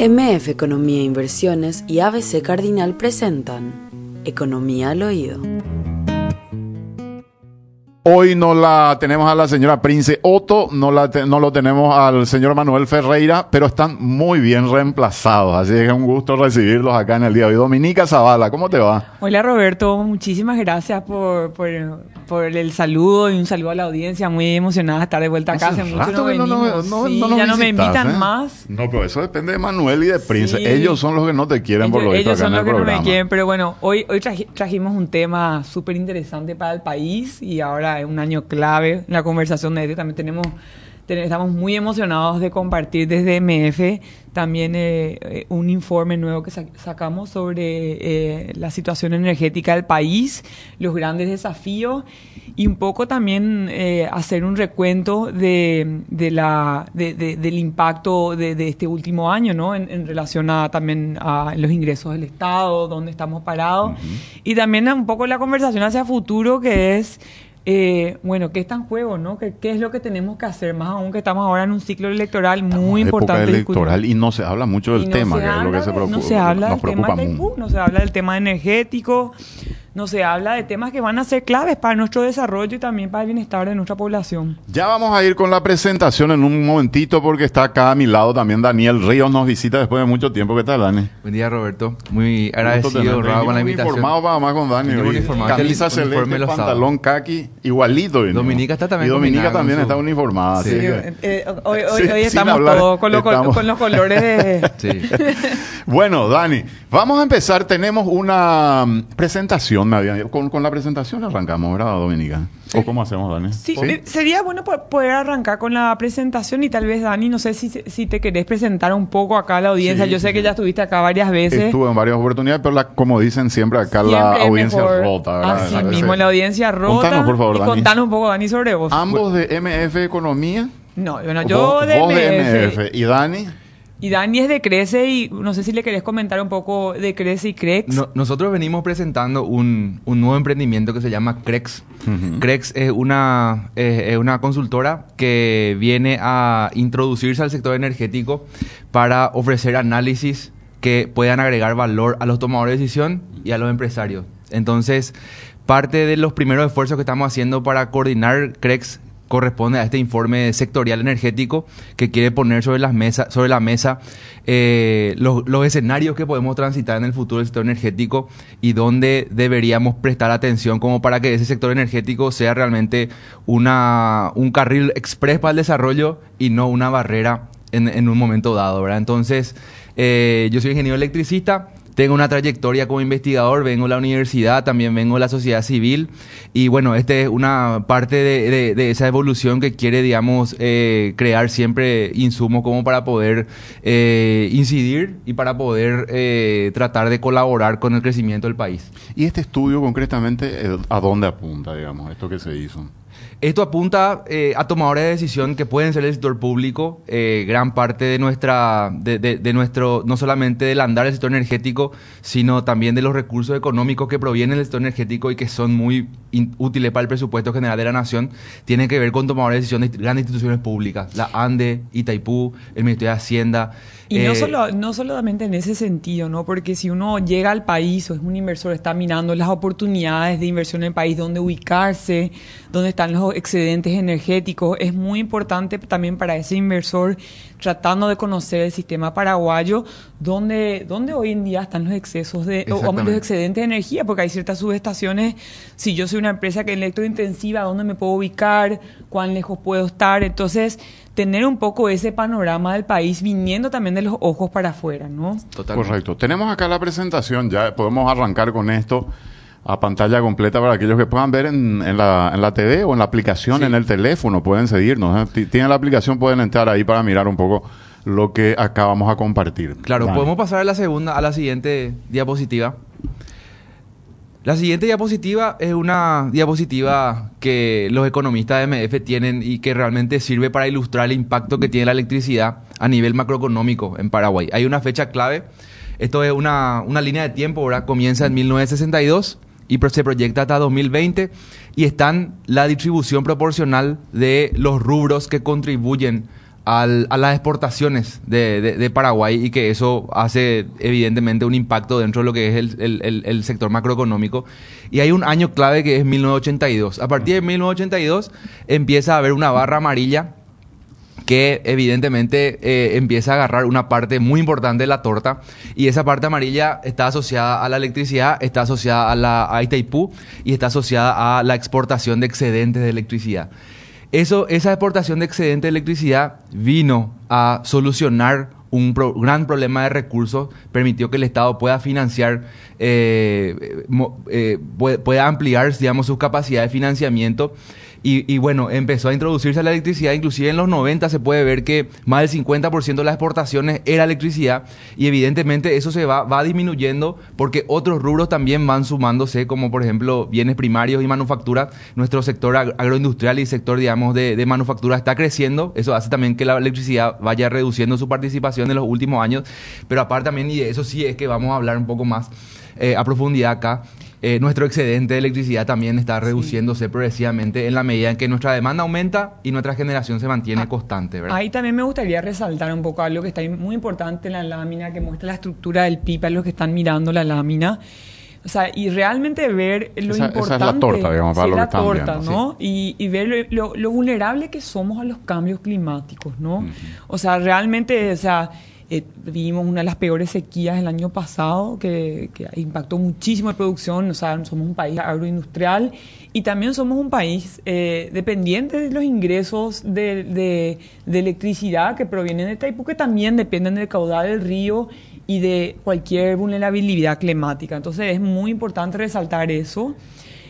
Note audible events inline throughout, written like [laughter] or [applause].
MF Economía e Inversiones y ABC Cardinal presentan Economía al Oído. Hoy no la tenemos a la señora Prince Otto, no, la no lo tenemos al señor Manuel Ferreira, pero están muy bien reemplazados. Así que es un gusto recibirlos acá en el día de hoy. Dominica Zavala, ¿cómo te va? Hola Roberto, muchísimas gracias por, por, por el saludo y un saludo a la audiencia. Muy emocionada de estar de vuelta acá. Hace, mucho no venimos. No, sí, ya no me invitan ¿eh? más. No, pero eso depende de Manuel y de Prince. Ellos son los que no te quieren por lo visto Ellos son los que no me quieren, pero bueno, hoy, hoy trajimos un tema súper interesante para el país y ahora es un año clave en la conversación de También tenemos estamos muy emocionados de compartir desde MF también eh, eh, un informe nuevo que sacamos sobre eh, la situación energética del país, los grandes desafíos y un poco también hacer un recuento de, de la, de, del impacto de, este último año ¿no? en, relación a también a los ingresos del Estado, dónde estamos parados. Y también un poco la conversación hacia futuro que es eh, bueno, ¿qué está en juego, no? ¿Qué, es lo que tenemos que hacer? Más aún que estamos ahora en un ciclo electoral muy importante. Época electoral y no se habla mucho del tema, que es lo que se preocupa. No se habla del tema no se habla del tema energético, no se habla de temas que van a ser claves para nuestro desarrollo y también para el bienestar de nuestra población. Ya vamos a ir con la presentación en un momentito porque está acá a mi lado también Daniel Ríos, nos visita después de mucho tiempo. ¿Qué tal, Dani? Buen día, Roberto. Muy agradecido, Raúl, con la invitación. informado para más con Dani. Camisa celeste, pantalón kaki, igualito. Dominica está también Y Dominica también está uniformada. Sí. Eh, hoy, [laughs] estamos todos con, los colores de... Sí. [laughs] bueno, Dani, vamos a empezar. Tenemos una mm, presentación con, con, la presentación arrancamos, ¿verdad, Dominica? ¿O cómo hacemos, Dani? Sí, sería bueno poder arrancar con la presentación y tal vez, Dani, no sé si, si te querés presentar un poco acá a la audiencia. Yo sé que ya estuviste acá varias veces. Estuve en varias oportunidades, pero la, como dicen siempre acá, la audiencia rota, ¿verdad? Así mismo, la audiencia rota. Contanos, por favor, y Dani. Contanos un poco, Dani, sobre vos. ¿Ambos de MF Economía? No, bueno, yo de, vos de MF. ¿Y Dani? Y Dani es de Crece y no sé si le querés comentar un poco de Crece y Crex. nosotros venimos presentando un, nuevo emprendimiento que se llama Crex. Crex es una, es una consultora que viene a introducirse al sector energético para ofrecer análisis que puedan agregar valor a los tomadores de decisión y a los empresarios. Entonces, parte de los primeros esfuerzos que estamos haciendo para coordinar Crex corresponde a este informe sectorial energético que quiere poner sobre, las mesa, sobre la mesa eh, los, escenarios que podemos transitar en el futuro del sector energético y dónde deberíamos prestar atención como para que ese sector energético sea realmente una, un carril express para el desarrollo y no una barrera en, un momento dado, ¿verdad? Entonces, eh, yo soy ingeniero electricista, tengo una trayectoria como investigador, vengo de la universidad, también vengo de la sociedad civil y bueno, esta es una parte de, esa evolución que quiere, digamos, eh, crear siempre insumos como para poder eh, incidir y para poder eh, tratar de colaborar con el crecimiento del país. ¿Y este estudio concretamente a dónde apunta, digamos, esto que se hizo? Esto apunta eh, a tomadores de decisión que pueden ser el sector público, eh, gran parte de nuestra, de, nuestro, no solamente del andar del sector energético, sino también de los recursos económicos que provienen del sector energético y que son muy útiles para el presupuesto general de la nación, tienen que ver con tomadores de decisión de grandes instituciones públicas, la ANDE, Itaipú, el Ministerio de Hacienda. Y no, eh, solo, no solamente en ese sentido, ¿no? Porque si uno llega al país o es un inversor, está mirando las oportunidades de inversión en el país, dónde ubicarse, dónde están los excedentes energéticos, es muy importante también para ese inversor tratando de conocer el sistema paraguayo, dónde, dónde hoy en día están los excesos de, o, los excedentes de energía, porque hay ciertas subestaciones, si yo soy una empresa que es electrointensiva, ¿dónde me puedo ubicar? ¿Cuán lejos puedo estar? Entonces, tener un poco ese panorama del país viniendo también de los ojos para afuera, ¿no? Correcto. Tenemos acá la presentación, ya podemos arrancar con esto a pantalla completa para aquellos que puedan ver en, la, en la TV o en la aplicación, en el teléfono, pueden seguirnos. ¿eh? Tienen la aplicación, pueden entrar ahí para mirar un poco lo que acá vamos a compartir. Claro, podemos pasar a la segunda, a la siguiente diapositiva. La siguiente diapositiva es una diapositiva que los economistas de MF tienen y que realmente sirve para ilustrar el impacto que tiene la electricidad a nivel macroeconómico en Paraguay. Hay una fecha clave. Esto es una, línea de tiempo, ¿verdad? Comienza en 1962 y se proyecta hasta 2020 y están la distribución proporcional de los rubros que contribuyen a las exportaciones de, Paraguay y que eso hace evidentemente un impacto dentro de lo que es el sector macroeconómico. Y hay un año clave que es 1982. A partir de 1982 empieza a haber una barra amarilla que evidentemente eh, empieza a agarrar una parte muy importante de la torta y esa parte amarilla está asociada a la electricidad, está asociada a la a Itaipú y está asociada a la exportación de excedentes de electricidad. Eso, esa exportación de excedentes de electricidad vino a solucionar un pro- gran problema de recursos, permitió que el Estado pueda financiar, eh, eh, pue- pueda ampliar, digamos, sus capacidades de financiamiento. Y, bueno, empezó a introducirse la electricidad, inclusive en los 90 se puede ver que más del 50% de las exportaciones era electricidad. Y evidentemente eso se va, va disminuyendo porque otros rubros también van sumándose, como por ejemplo bienes primarios y manufactura. Nuestro sector ag- agroindustrial y sector, digamos, de, de manufactura está creciendo, eso hace también que la electricidad vaya reduciendo su participación en los últimos años, pero aparte también, y eso sí es que vamos a hablar un poco más eh, a profundidad acá, eh, nuestro excedente de electricidad también está reduciéndose progresivamente en la medida en que nuestra demanda aumenta y nuestra generación se mantiene Ah, constante, ¿verdad? Ahí también me gustaría resaltar un poco algo que está muy importante en la lámina, que muestra la estructura del PIB a los que están mirando la lámina. O sea, y realmente ver lo Esa- esa es la importante. torta, digamos, para sí, lo que la están torta, viendo, ¿no? Y, y ver lo, lo- lo vulnerable que somos a los cambios climáticos, ¿no? O sea, realmente, o sea, eh, vivimos una de las peores sequías el año pasado que, impactó muchísimo la producción. O sea, somos un país agroindustrial y también somos un país eh, dependiente de los ingresos de electricidad que provienen de Taipú, que también dependen del caudal del río y de cualquier vulnerabilidad climática. Entonces es muy importante resaltar eso.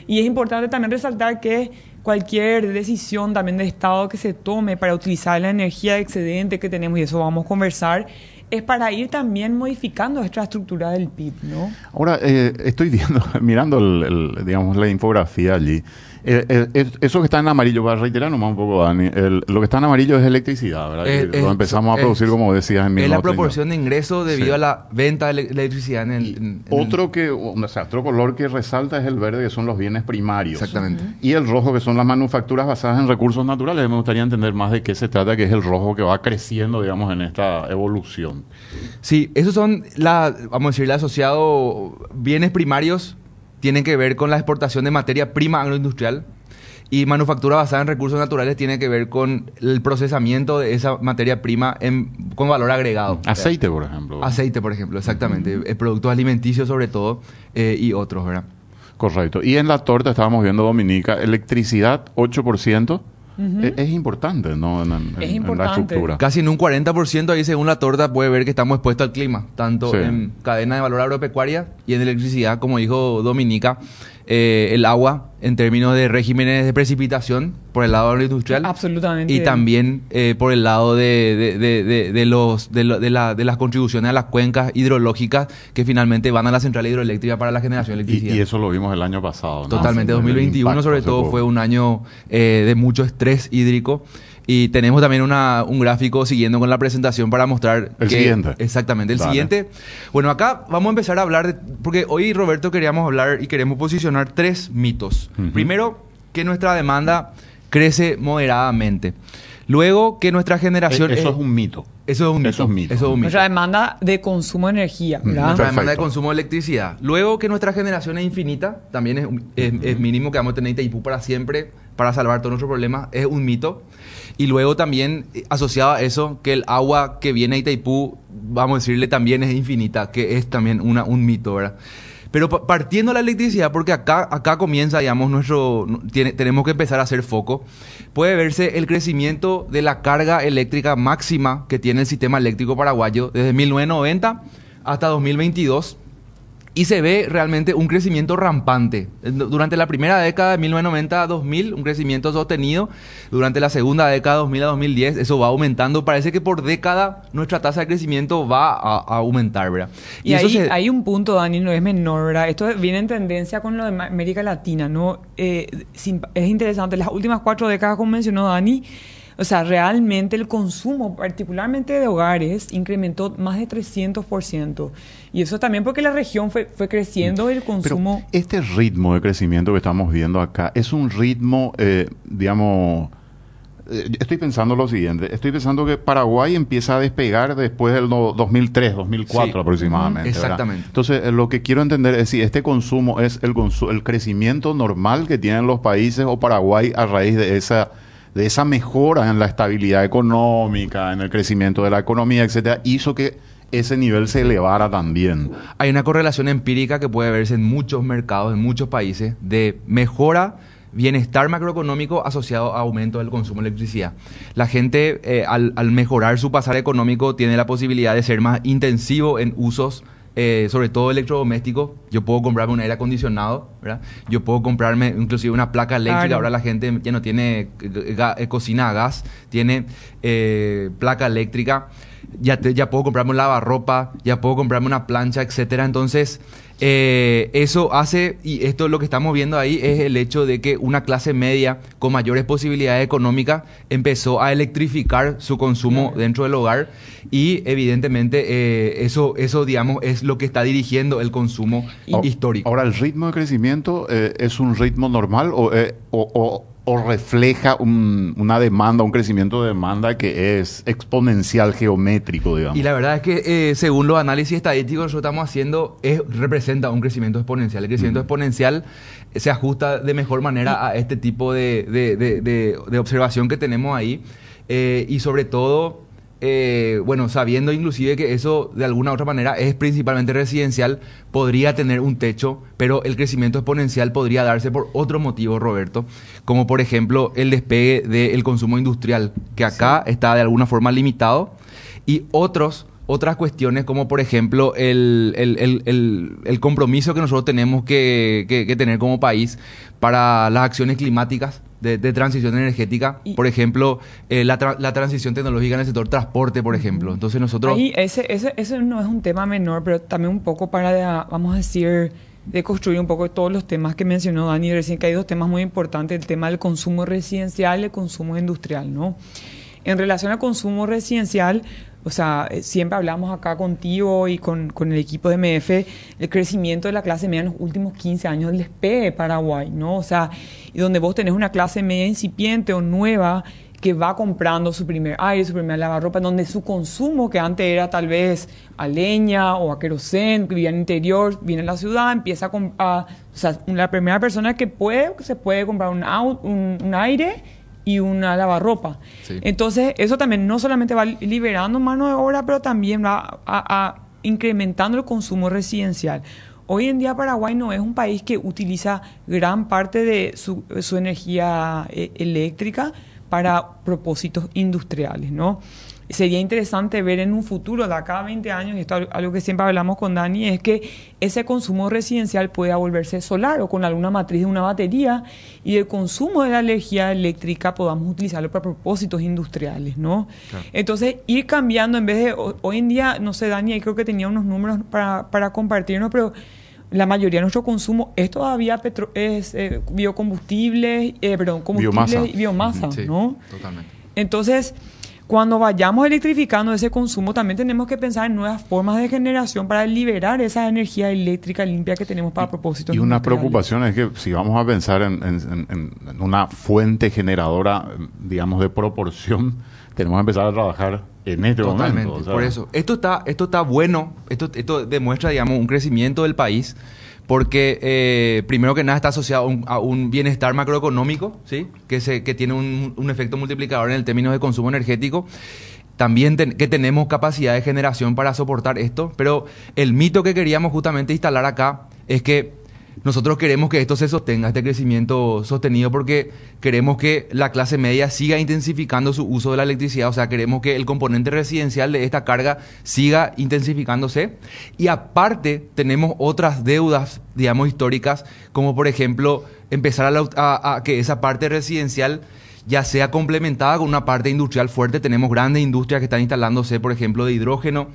Y es importante también resaltar que cualquier decisión también de Estado que se tome para utilizar la energía excedente que tenemos, y eso vamos a conversar, es para ir también modificando esta estructura del PIB, ¿no? Ahora, eh, estoy [laughs] viendo, mirando el- el, digamos, la infografía allí. Eh, eh, es- eso que está en amarillo, para reiterar nomás un poco, Dani, el- lo que está en amarillo es electricidad, ¿verdad? Es- Que lo empezamos a es- producir, como decías, en es la 1930. proporción de ingresos debido Sí. a la venta de ele- electricidad en el... en- en el- Otro que, o sea, otro color que resalta es el verde, que son los bienes primarios. Exactamente. Y el rojo, que son las manufacturas basadas en recursos naturales. Me gustaría entender más de qué se trata, que es el rojo que va creciendo, digamos, en esta evolución. Sí, esos son, la, vamos a decirle, asociado bienes primarios, tienen que ver con la exportación de materia prima agroindustrial y manufactura basada en recursos naturales tiene que ver con el procesamiento de esa materia prima en- con valor agregado. Aceite, por ejemplo. Aceite, por ejemplo, exactamente. Eh, Productos alimenticios sobre todo eh, y otros, ¿verdad? Correcto. Y en la torta estábamos viendo, Dominica, electricidad 8%. Es, es importante, ¿no? En, en- Es en la importante. estructura. Casi en un 40% ahí según la torta puede ver que estamos expuestos al clima, tanto Sí. en cadena de valor agropecuaria y en electricidad, como dijo Dominica, eh, el agua en términos de regímenes de precipitación por el lado agroindustrial. Absolutamente. Y también eh, por el lado de, de- de- de- de los, de, lo- de la- de las contribuciones a las cuencas hidrológicas que finalmente van a la central hidroeléctrica para la generación de Y, electricidad. y eso lo vimos el año pasado. ¿no? Totalmente, El 2021 impacto sobre todo fue un año eh, de mucho estrés hídrico y tenemos también una, un gráfico siguiendo con la presentación para mostrar El que- siguiente. Exactamente, el Dale. siguiente. Bueno, acá vamos a empezar a hablar de, porque hoy Roberto queríamos hablar y queremos posicionar tres mitos. Ujú. Primero, que nuestra demanda crece moderadamente. Luego, que nuestra generación Eh, Eso eh, es un mito. eso es un mito. eso es mito. Eso es un mito. Nuestra demanda de consumo de energía, ¿verdad? Nuestra demanda de Perfecto. consumo de electricidad. Luego que nuestra generación es infinita, también es, es- es mínimo que vamos a tener Itaipú para siempre, para salvar todos nuestros problemas, es un mito. Y luego también, eh, asociado a eso, que el agua que viene a Itaipú, vamos a decirle, también es infinita, que es también una, un mito, ¿verdad? Pero pa- partiendo de la electricidad, porque acá, acá comienza, digamos, nuestro. tenemos que empezar a hacer foco. Puede verse el crecimiento de la carga eléctrica máxima que tiene el sistema eléctrico paraguayo desde 1990 hasta 2022. Y se ve realmente un crecimiento rampante. Durante la primera década de 1990 a 2000, un crecimiento sostenido. Durante la segunda década, 2000 a 2010, eso va aumentando. Parece que por década nuestra tasa de crecimiento va a, a aumentar, ¿verdad? Y, ahí se- hay un punto, Dani, no es menor, ¿verdad? Esto viene en tendencia con lo de América Latina, ¿no? Eh, es interesante, las últimas cuatro décadas, como mencionó Dani, o sea, realmente el consumo, particularmente de hogares, incrementó más de 300%. Y eso también porque la región fue, fue creciendo el Pero consumo... este ritmo de crecimiento que estamos viendo acá es un ritmo, eh, digamos, eh, estoy pensando lo siguiente, estoy pensando que Paraguay empieza a despegar después del 2003, 2004 aproximadamente. exactamente. Entonces, eh, lo que quiero entender es si este consumo es el, el crecimiento normal que tienen los países o Paraguay a raíz de esa de esa mejora en la estabilidad económica, en el crecimiento de la economía, etcétera, hizo que ese nivel se elevara también. Hay una correlación empírica que puede verse en muchos mercados, en muchos países, de mejora bienestar macroeconómico asociado a aumento del consumo de electricidad. La gente, eh, al, mejorar su pasar económico, tiene la posibilidad de ser más intensivo en usos, eh, sobre todo electrodomésticos. Yo puedo comprarme un aire acondicionado, ¿verdad? Yo puedo comprarme inclusive una placa eléctrica. Ahora la gente ya no tiene eh, cocina a gas, tiene placa eléctrica. Ya, ya puedo comprarme un lavarropa, ya puedo comprarme una plancha, etcétera. Entonces, eh, eso hace, y esto es lo que estamos viendo ahí, es el hecho de que una clase media con mayores posibilidades económicas empezó a electrificar su consumo dentro del hogar y evidentemente eh, eso, eso, digamos, es lo que está dirigiendo el consumo histórico. Ahora, ¿el ritmo de crecimiento eh, es un ritmo normal o, o o refleja una demanda, un crecimiento de demanda que es exponencial, geométrico, digamos. Y la verdad es que eh, según los análisis estadísticos que nosotros estamos haciendo, es, representa un crecimiento exponencial. El crecimiento exponencial se ajusta de mejor manera a este tipo de, observación que tenemos ahí. Eh, y sobre todo eh, bueno, sabiendo inclusive que eso de alguna u otra manera es principalmente residencial, podría tener un techo, pero el crecimiento exponencial podría darse por otro motivo, Roberto, como por ejemplo el despegue del consumo industrial, que acá está de alguna forma limitado, y otros otras cuestiones como por ejemplo el, compromiso que nosotros tenemos que, tener como país para las acciones climáticas de, transición energética, por ejemplo, eh, la, transición tecnológica en el sector transporte, por ejemplo. Entonces nosotros... Ahí ese, ese, ese no es un tema menor, pero también un poco para, vamos a decir, de construir un poco todos los temas que mencionó Dani recién, que hay dos temas muy importantes, el tema del consumo residencial y el consumo industrial, ¿no? En relación al consumo residencial, o sea, eh, siempre hablamos acá contigo y con, con, el equipo de MF, el crecimiento de la clase media en los últimos 15 años del de Paraguay, ¿no? O sea, y donde vos tenés una clase media incipiente o nueva que va comprando su primer aire, su primer lavarropa, donde su consumo, que antes era tal vez a leña o a querosén, que vivía en el interior, viene a la ciudad, empieza a comprar, o sea, la primera persona que puede, se puede comprar un, un, un aire y una lavarropa. Entonces, eso también no solamente va liberando mano de obra, pero también va a, incrementando el consumo residencial. Hoy en día Paraguay no es un país que utiliza gran parte de su, su energía eh, eléctrica para propósitos industriales, ¿no? Sería interesante ver en un futuro, de acá a 20 años, y esto es algo que siempre hablamos con Dani, es que ese consumo residencial pueda volverse solar o con alguna matriz de una batería y el consumo de la energía eléctrica podamos utilizarlo para propósitos industriales, ¿no? Entonces, ir cambiando en vez de, hoy en día, no sé, Dani, creo que tenía unos números para, para compartirnos, pero la mayoría de nuestro consumo es todavía petro es eh, biocombustibles, eh, perdón, combustibles biomasa. biomasa, ¿no? Totalmente. Entonces, cuando vayamos electrificando ese consumo, también tenemos que pensar en nuevas formas de generación para liberar esa energía eléctrica limpia que tenemos para propósitos. Y una preocupación es que si vamos a pensar en, una fuente generadora, digamos, de proporción, tenemos que empezar a trabajar en este momento. Por eso, esto está, esto está bueno, esto, esto demuestra, digamos, un crecimiento del país porque eh, primero que nada está asociado a un, bienestar macroeconómico, ¿sí? que, se, que tiene un, efecto multiplicador en el término de consumo energético. También que tenemos capacidad de generación para soportar esto, pero el mito que queríamos justamente instalar acá es que nosotros queremos que esto se sostenga, este crecimiento sostenido, porque queremos que la clase media siga intensificando su uso de la electricidad, o sea, queremos que el componente residencial de esta carga siga intensificándose. Y aparte, tenemos otras deudas, digamos, históricas, como por ejemplo, empezar a, a que esa parte residencial ya sea complementada con una parte industrial fuerte. Tenemos grandes industrias que están instalándose, por ejemplo, de hidrógeno.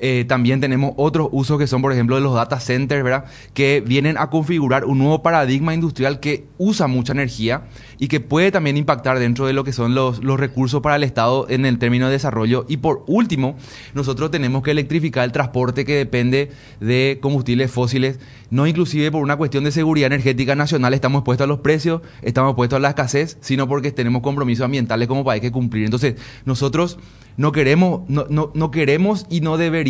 Eh, también tenemos otros usos que son, por ejemplo, de los data centers, ¿verdad? Que vienen a configurar un nuevo paradigma industrial que usa mucha energía y que puede también impactar dentro de lo que son los, los recursos para el Estado en el término de desarrollo. Y por último, nosotros tenemos que electrificar el transporte que depende de combustibles fósiles, no inclusive por una cuestión de seguridad energética nacional estamos expuestos a los precios, estamos expuestos a la escasez, sino porque tenemos compromisos ambientales como país que cumplir. Entonces, nosotros no queremos, no, no, no queremos y no deberíamos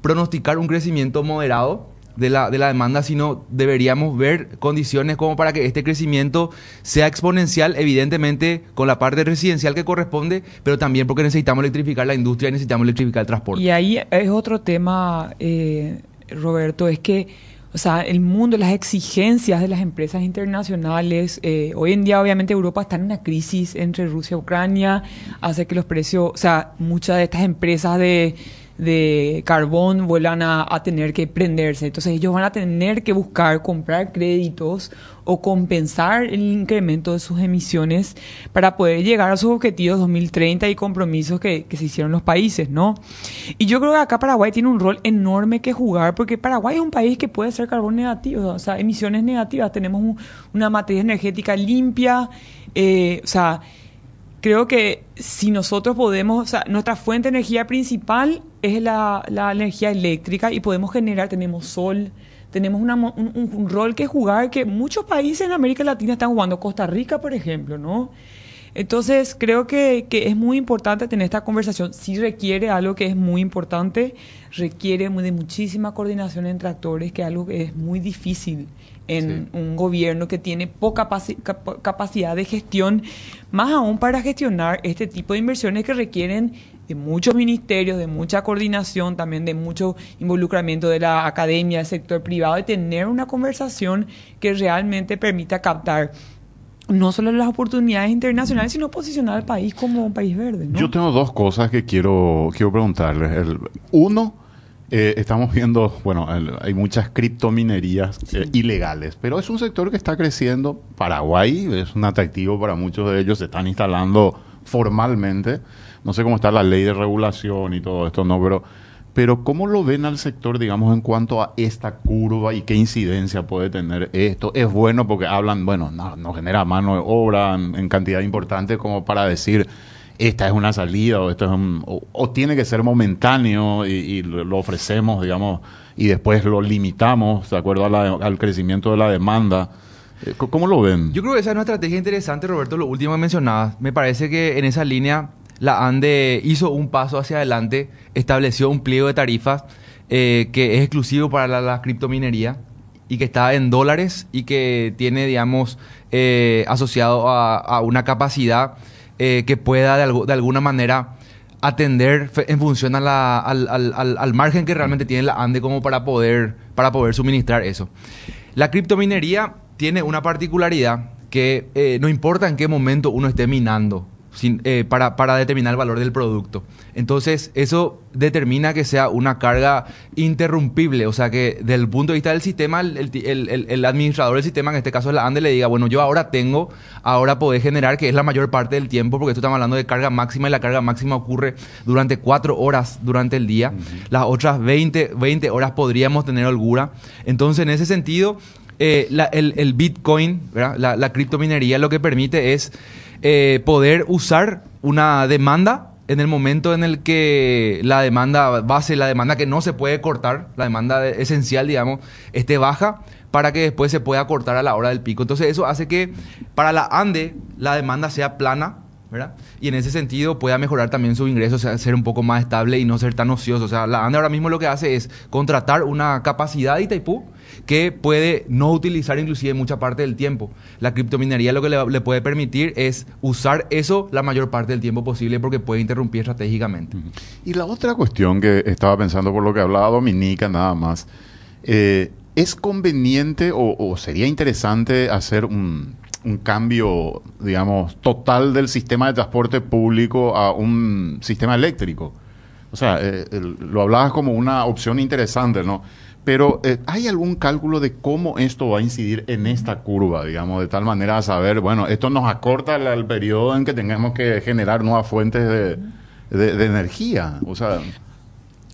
pronosticar un crecimiento moderado de la, de la demanda, sino deberíamos ver condiciones como para que este crecimiento sea exponencial, evidentemente con la parte residencial que corresponde, pero también porque necesitamos electrificar la industria y necesitamos electrificar el transporte. Y ahí es otro tema, eh, Roberto, es que, o sea, el mundo, las exigencias de las empresas internacionales, eh, hoy en día obviamente Europa está en una crisis entre Rusia y Ucrania, hace que los precios, o sea, muchas de estas empresas de de carbón vuelvan a, tener que prenderse. Entonces ellos van a tener que buscar comprar créditos o compensar el incremento de sus emisiones para poder llegar a sus objetivos 2030 y compromisos que, se hicieron los países, ¿no? Y yo creo que acá Paraguay tiene un rol enorme que jugar porque Paraguay es un país que puede ser carbón negativo, o sea, emisiones negativas. Tenemos una materia energética limpia, eh, o sea, creo que si nosotros podemos, o sea, nuestra fuente de energía principal es la, energía eléctrica y podemos generar, tenemos sol, tenemos un, rol que jugar que muchos países en América Latina están jugando, Costa Rica, por ejemplo, ¿no? Entonces, creo que, que es muy importante tener esta conversación. Sí requiere algo que es muy importante, requiere de muchísima coordinación entre actores, que es algo que es muy difícil en un gobierno que tiene poca capacidad de gestión, más aún para gestionar este tipo de inversiones que requieren de muchos ministerios, de mucha coordinación, también de mucho involucramiento de la academia, del sector privado, de tener una conversación que realmente permita captar no solo las oportunidades internacionales, sino posicionar al país como un país verde. Yo tengo dos cosas que quiero, quiero preguntarles. uno, eh, estamos viendo, bueno, hay muchas criptominerías eh, ilegales, pero es un sector que está creciendo. Paraguay es un atractivo para muchos de ellos, se están instalando formalmente. No sé cómo está la ley de regulación y todo esto, no, pero, pero ¿cómo lo ven al sector, digamos, en cuanto a esta curva y qué incidencia puede tener esto? Es bueno porque hablan, bueno, no, genera mano de obra en cantidad importante como para decir esta es una salida o esto es un, o, tiene que ser momentáneo y, lo ofrecemos, digamos, y después lo limitamos de acuerdo al crecimiento de la demanda. Eh, ¿Cómo lo ven? Yo creo que esa es una estrategia interesante, Roberto, lo último que mencionabas. Me parece que en esa línea la ANDE hizo un paso hacia adelante, estableció un pliego de tarifas eh, que es exclusivo para la, criptominería y que está en dólares y que tiene, digamos, eh, asociado a una capacidad eh, que pueda de, de, alguna manera atender en función al, al, al, margen que realmente tiene la ANDE como para poder, para poder suministrar eso. La criptominería tiene una particularidad que eh, no importa en qué momento uno esté minando, eh, para, para, determinar el valor del producto. Entonces, eso determina que sea una carga interrumpible, o sea que desde el punto de vista del sistema, el, el, el, administrador del sistema, en este caso la ANDE, le diga, bueno, yo ahora tengo, ahora podés generar, que es la mayor parte del tiempo, porque esto estamos hablando de carga máxima y la carga máxima ocurre durante cuatro horas durante el día. Las otras 20, 20 horas podríamos tener holgura. Entonces, en ese sentido, eh, el, Bitcoin, La, la criptominería, lo que permite es eh, poder usar una demanda en el momento en el que la demanda base, la demanda que no se puede cortar, la demanda esencial, digamos, esté baja para que después se pueda cortar a la hora del pico. Entonces eso hace que para la ANDE la demanda sea plana, ¿verdad? Y en ese sentido pueda mejorar también su ingreso, ser un poco más estable y no ser tan ocioso. O sea, la ANDE ahora mismo lo que hace es contratar una capacidad de Itaipú que puede no utilizar inclusive mucha parte del tiempo. La criptominería lo que le, puede permitir es usar eso la mayor parte del tiempo posible porque puede interrumpir estratégicamente. Y la otra cuestión que estaba pensando por lo que hablaba Dominica nada más, eh, ¿es conveniente o, sería interesante hacer un, cambio, digamos, total del sistema de transporte público a un sistema eléctrico? O sea, eh, lo hablabas como una opción interesante, ¿no? Pero eh, ¿hay algún cálculo de cómo esto va a incidir en esta curva, digamos, de tal manera a saber, bueno, esto nos acorta el, periodo en que tengamos que generar nuevas fuentes de, energía? O sea...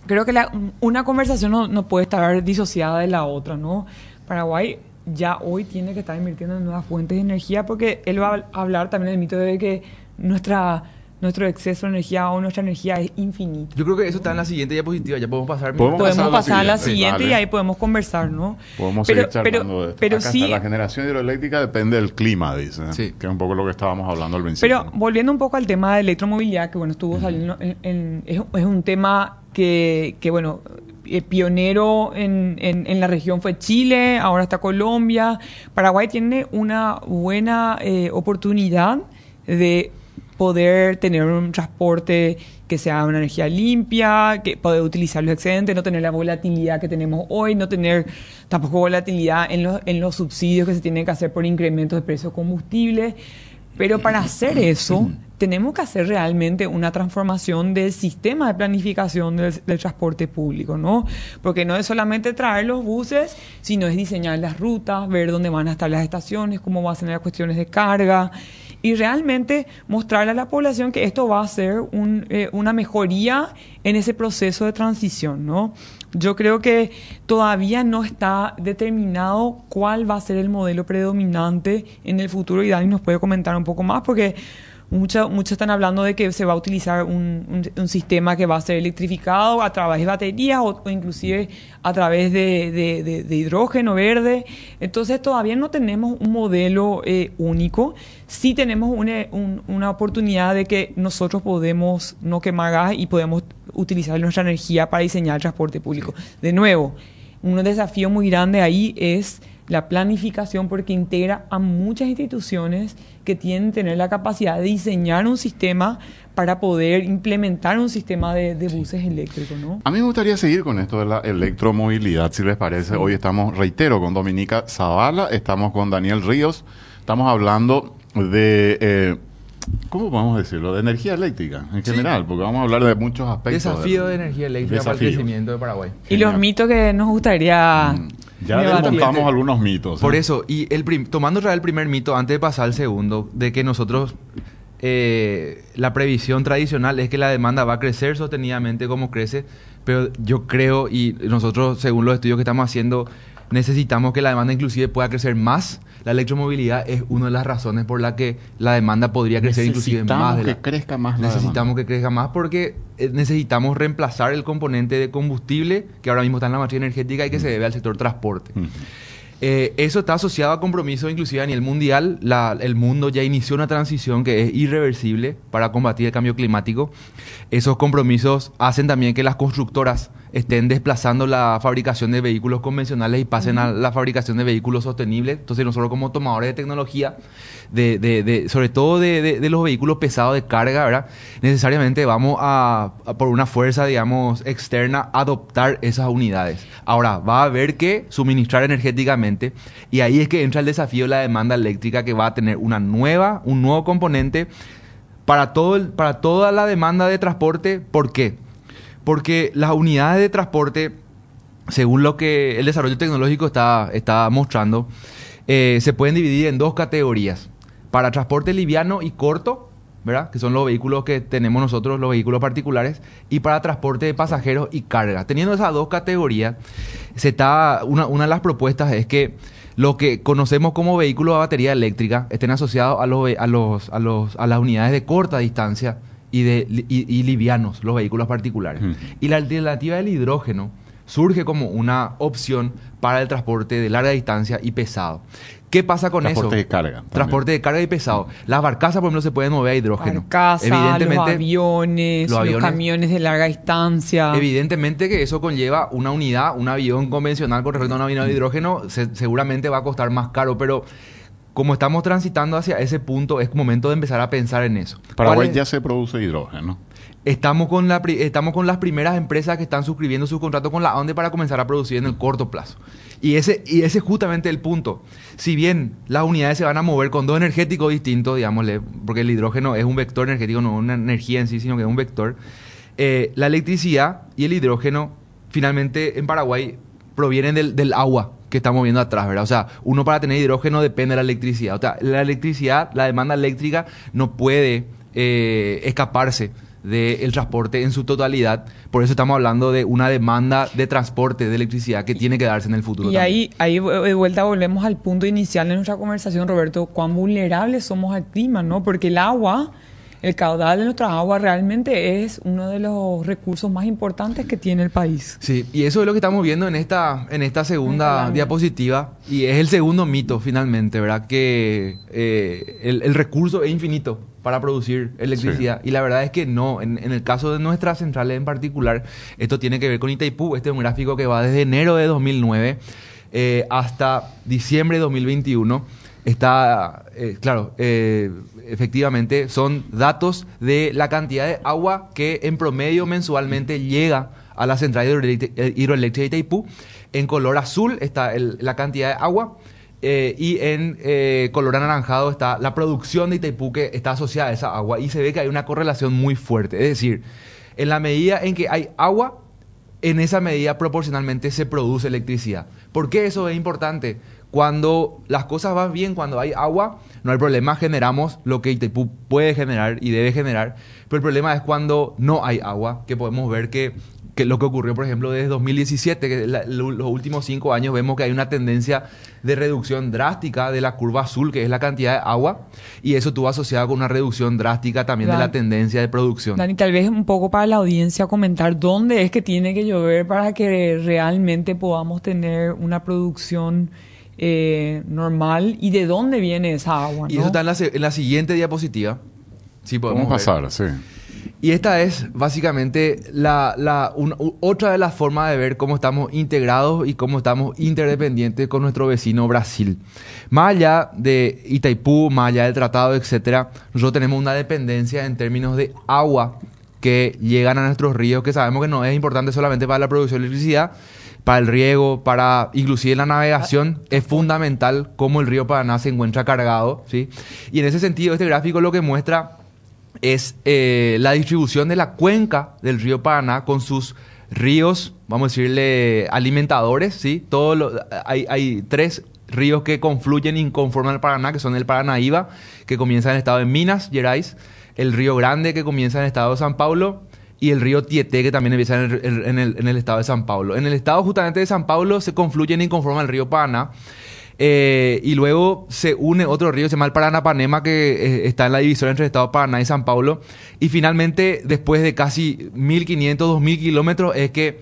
Creo que una conversación no, puede estar disociada de la otra, ¿no? Paraguay ya hoy tiene que estar invirtiendo en nuevas fuentes de energía porque él va a hablar también del mito de que nuestra nuestro exceso de energía o nuestra energía es infinita. Yo creo que eso está en la siguiente diapositiva, ya podemos pasar. Podemos, pasar, a la siguiente, y ahí podemos conversar, ¿no? Podemos seguir charlando de esto. Pero sí, la generación hidroeléctrica depende del clima, dice, sí. que es un poco lo que estábamos hablando al principio. Pero volviendo un poco al tema de electromovilidad, que bueno, estuvo saliendo, en, es, un tema que, que bueno, eh, pionero en, en, la región fue Chile, ahora está Colombia. Paraguay tiene una buena eh, oportunidad de poder tener un transporte que sea una energía limpia, que poder utilizar los excedentes, no tener la volatilidad que tenemos hoy, no tener tampoco volatilidad en los, en los subsidios que se tienen que hacer por incrementos de precios de combustible. Pero para hacer eso, tenemos que hacer realmente una transformación del sistema de planificación del, del, transporte público, ¿no? Porque no es solamente traer los buses, sino es diseñar las rutas, ver dónde van a estar las estaciones, cómo van a ser las cuestiones de carga y realmente mostrarle a la población que esto va a ser eh, una mejoría en ese proceso de transición, ¿no? Yo creo que todavía no está determinado cuál va a ser el modelo predominante en el futuro y Dani nos puede comentar un poco más porque Muchos están hablando de que se va a utilizar un, sistema que va a ser electrificado a través de baterías o, inclusive a través de, hidrógeno verde. Entonces todavía no tenemos un modelo eh, único. Sí tenemos una, una oportunidad de que nosotros podemos no quemar gas y podemos utilizar nuestra energía para diseñar el transporte público. De nuevo, un desafío muy grande ahí es la planificación porque integra a muchas instituciones que tienen que tener la capacidad de diseñar un sistema para poder implementar un sistema de, buses eléctricos, ¿no? A mí me gustaría seguir con esto de la electromovilidad, si les parece. Hoy estamos, reitero, con Dominica Zavala, estamos con Daniel Ríos, estamos hablando de... Eh, ¿Cómo podemos decirlo? De energía eléctrica en general, porque vamos a hablar de muchos aspectos. Desafío de, energía eléctrica para el crecimiento de Paraguay. Y los mitos que nos gustaría mm. Ya desmontamos algunos mitos. Por ¿eh? eso, y el tomando el primer mito, antes de pasar al segundo, de que nosotros, eh, la previsión tradicional es que la demanda va a crecer sostenidamente como crece, pero yo creo, y nosotros, según los estudios que estamos haciendo, necesitamos que la demanda inclusive pueda crecer más. La electromovilidad es una de las razones por la que la demanda podría crecer inclusive más. Necesitamos que crezca más. necesitamos que crezca más porque eh, necesitamos reemplazar el componente de combustible que ahora mismo está en la matriz energética y que se debe al sector transporte. Eh, eso está asociado a compromisos inclusive a nivel mundial. el mundo ya inició una transición que es irreversible para combatir el cambio climático. Esos compromisos hacen también que las constructoras estén desplazando la fabricación de vehículos convencionales y pasen a la fabricación de vehículos sostenibles. Entonces nosotros como tomadores de tecnología, de, de, sobre todo de, los vehículos pesados de carga, ¿verdad? necesariamente vamos a, por una fuerza, digamos, externa, adoptar esas unidades. Ahora, va a haber que suministrar energéticamente y ahí es que entra el desafío de la demanda eléctrica que va a tener una nueva, un nuevo componente para, todo el, para toda la demanda de transporte. ¿Por qué? Porque las unidades de transporte, según lo que el desarrollo tecnológico está, mostrando, eh, se pueden dividir en dos categorías. Para transporte liviano y corto, ¿verdad? Que son los vehículos que tenemos nosotros, los vehículos particulares, y para transporte de pasajeros y carga. Teniendo esas dos categorías, se está, una, una de las propuestas es que lo que conocemos como vehículos a batería eléctrica estén asociados a, los, a, los, a, los, a las unidades de corta distancia y, de, y, livianos, los vehículos particulares. Y la alternativa del hidrógeno surge como una opción para el transporte de larga distancia y pesado. ¿Qué pasa con eso? Transporte de carga. Transporte de carga y pesado. Las barcazas, por ejemplo, se pueden mover a hidrógeno. Barcazas, Evidentemente, los aviones, los, camiones de larga distancia. Evidentemente que eso conlleva una unidad, un avión convencional con respecto a un avión de hidrógeno, seguramente va a costar más caro, pero como estamos transitando hacia ese punto, es momento de empezar a pensar en eso. Paraguay ya se produce hidrógeno. Estamos con, la, estamos con las primeras empresas que están suscribiendo su contrato con la ONDE para comenzar a producir en el corto plazo. Y ese, y ese es justamente el punto. Si bien las unidades se van a mover con dos energéticos distintos, digámosle, porque el hidrógeno es un vector energético, no una energía en sí, sino que es un vector, eh, la electricidad y el hidrógeno finalmente en Paraguay provienen del, del agua que estamos viendo atrás, ¿verdad? O sea, uno para tener hidrógeno depende de la electricidad. O sea, la electricidad, la demanda eléctrica no puede eh, escaparse del transporte en su totalidad. Por eso estamos hablando de una demanda de transporte de electricidad que tiene que darse en el futuro. Y ahí, ahí de vuelta volvemos al punto inicial de nuestra conversación, Roberto, cuán vulnerables somos al clima, ¿no? Porque el agua el caudal de nuestra agua realmente es uno de los recursos más importantes que tiene el país. Sí, y eso es lo que estamos viendo en esta, en esta segunda diapositiva, y es el segundo mito finalmente, ¿verdad? Que eh, el, recurso es infinito para producir electricidad, y la verdad es que no, en, el caso de nuestras centrales en particular, esto tiene que ver con Itaipú, este es un gráfico que va desde enero de 2009 eh, hasta diciembre de 2021 está, eh, claro, eh, efectivamente son datos de la cantidad de agua que en promedio mensualmente llega a la central hidroeléctrica de Itaipú. En color azul está la cantidad de agua eh, y en color anaranjado está la producción de Itaipú que está asociada a esa agua y se ve que hay una correlación muy fuerte. Es decir, en la medida en que hay agua, en esa medida proporcionalmente se produce electricidad. ¿Por qué eso es importante? Cuando las cosas van bien, cuando hay agua, no hay problema, generamos lo que Itaipú puede generar y debe generar. Pero el problema es cuando no hay agua, que podemos ver que, lo que ocurrió, por ejemplo, desde 2017, que los últimos cinco años vemos que hay una tendencia de reducción drástica de la curva azul, que es la cantidad de agua, y eso tuvo asociado con una reducción drástica también de la tendencia de producción. Dani, tal vez un poco para la audiencia comentar dónde es que tiene que llover para que realmente podamos tener una producción eh, normal y de dónde viene esa agua. Y eso está en la, siguiente diapositiva. Sí, podemos pasar, sí. Y esta es básicamente la, otra de las formas de ver cómo estamos integrados y cómo estamos interdependientes con nuestro vecino Brasil. Más allá de Itaipú, más allá del tratado, etcétera, nosotros tenemos una dependencia en términos de agua que llegan a nuestros ríos, que sabemos que no es importante solamente para la producción de electricidad, para el riego, para inclusive la navegación, es fundamental cómo el río Paraná se encuentra cargado, ¿sí? Y en ese sentido, este gráfico lo que muestra es eh, la distribución de la cuenca del río Paraná con sus ríos, vamos a decirle, alimentadores, ¿sí? Todo hay, hay tres ríos que confluyen y conforman el Paraná, que son el Paranaíba, que comienza en el estado de Minas Gerais, el Río Grande, que comienza en el estado de San Paulo, y el río Tieté, que también empieza en el, estado de San Paulo. En el estado justamente de San Paulo se confluyen y conforman el río Paraná. Eh, y luego se une otro río, se llama el Paranapanema, que eh, está en la división entre el estado de Paraná y San Paulo. Y finalmente, después de casi 1.500, 2.000 kilómetros, es que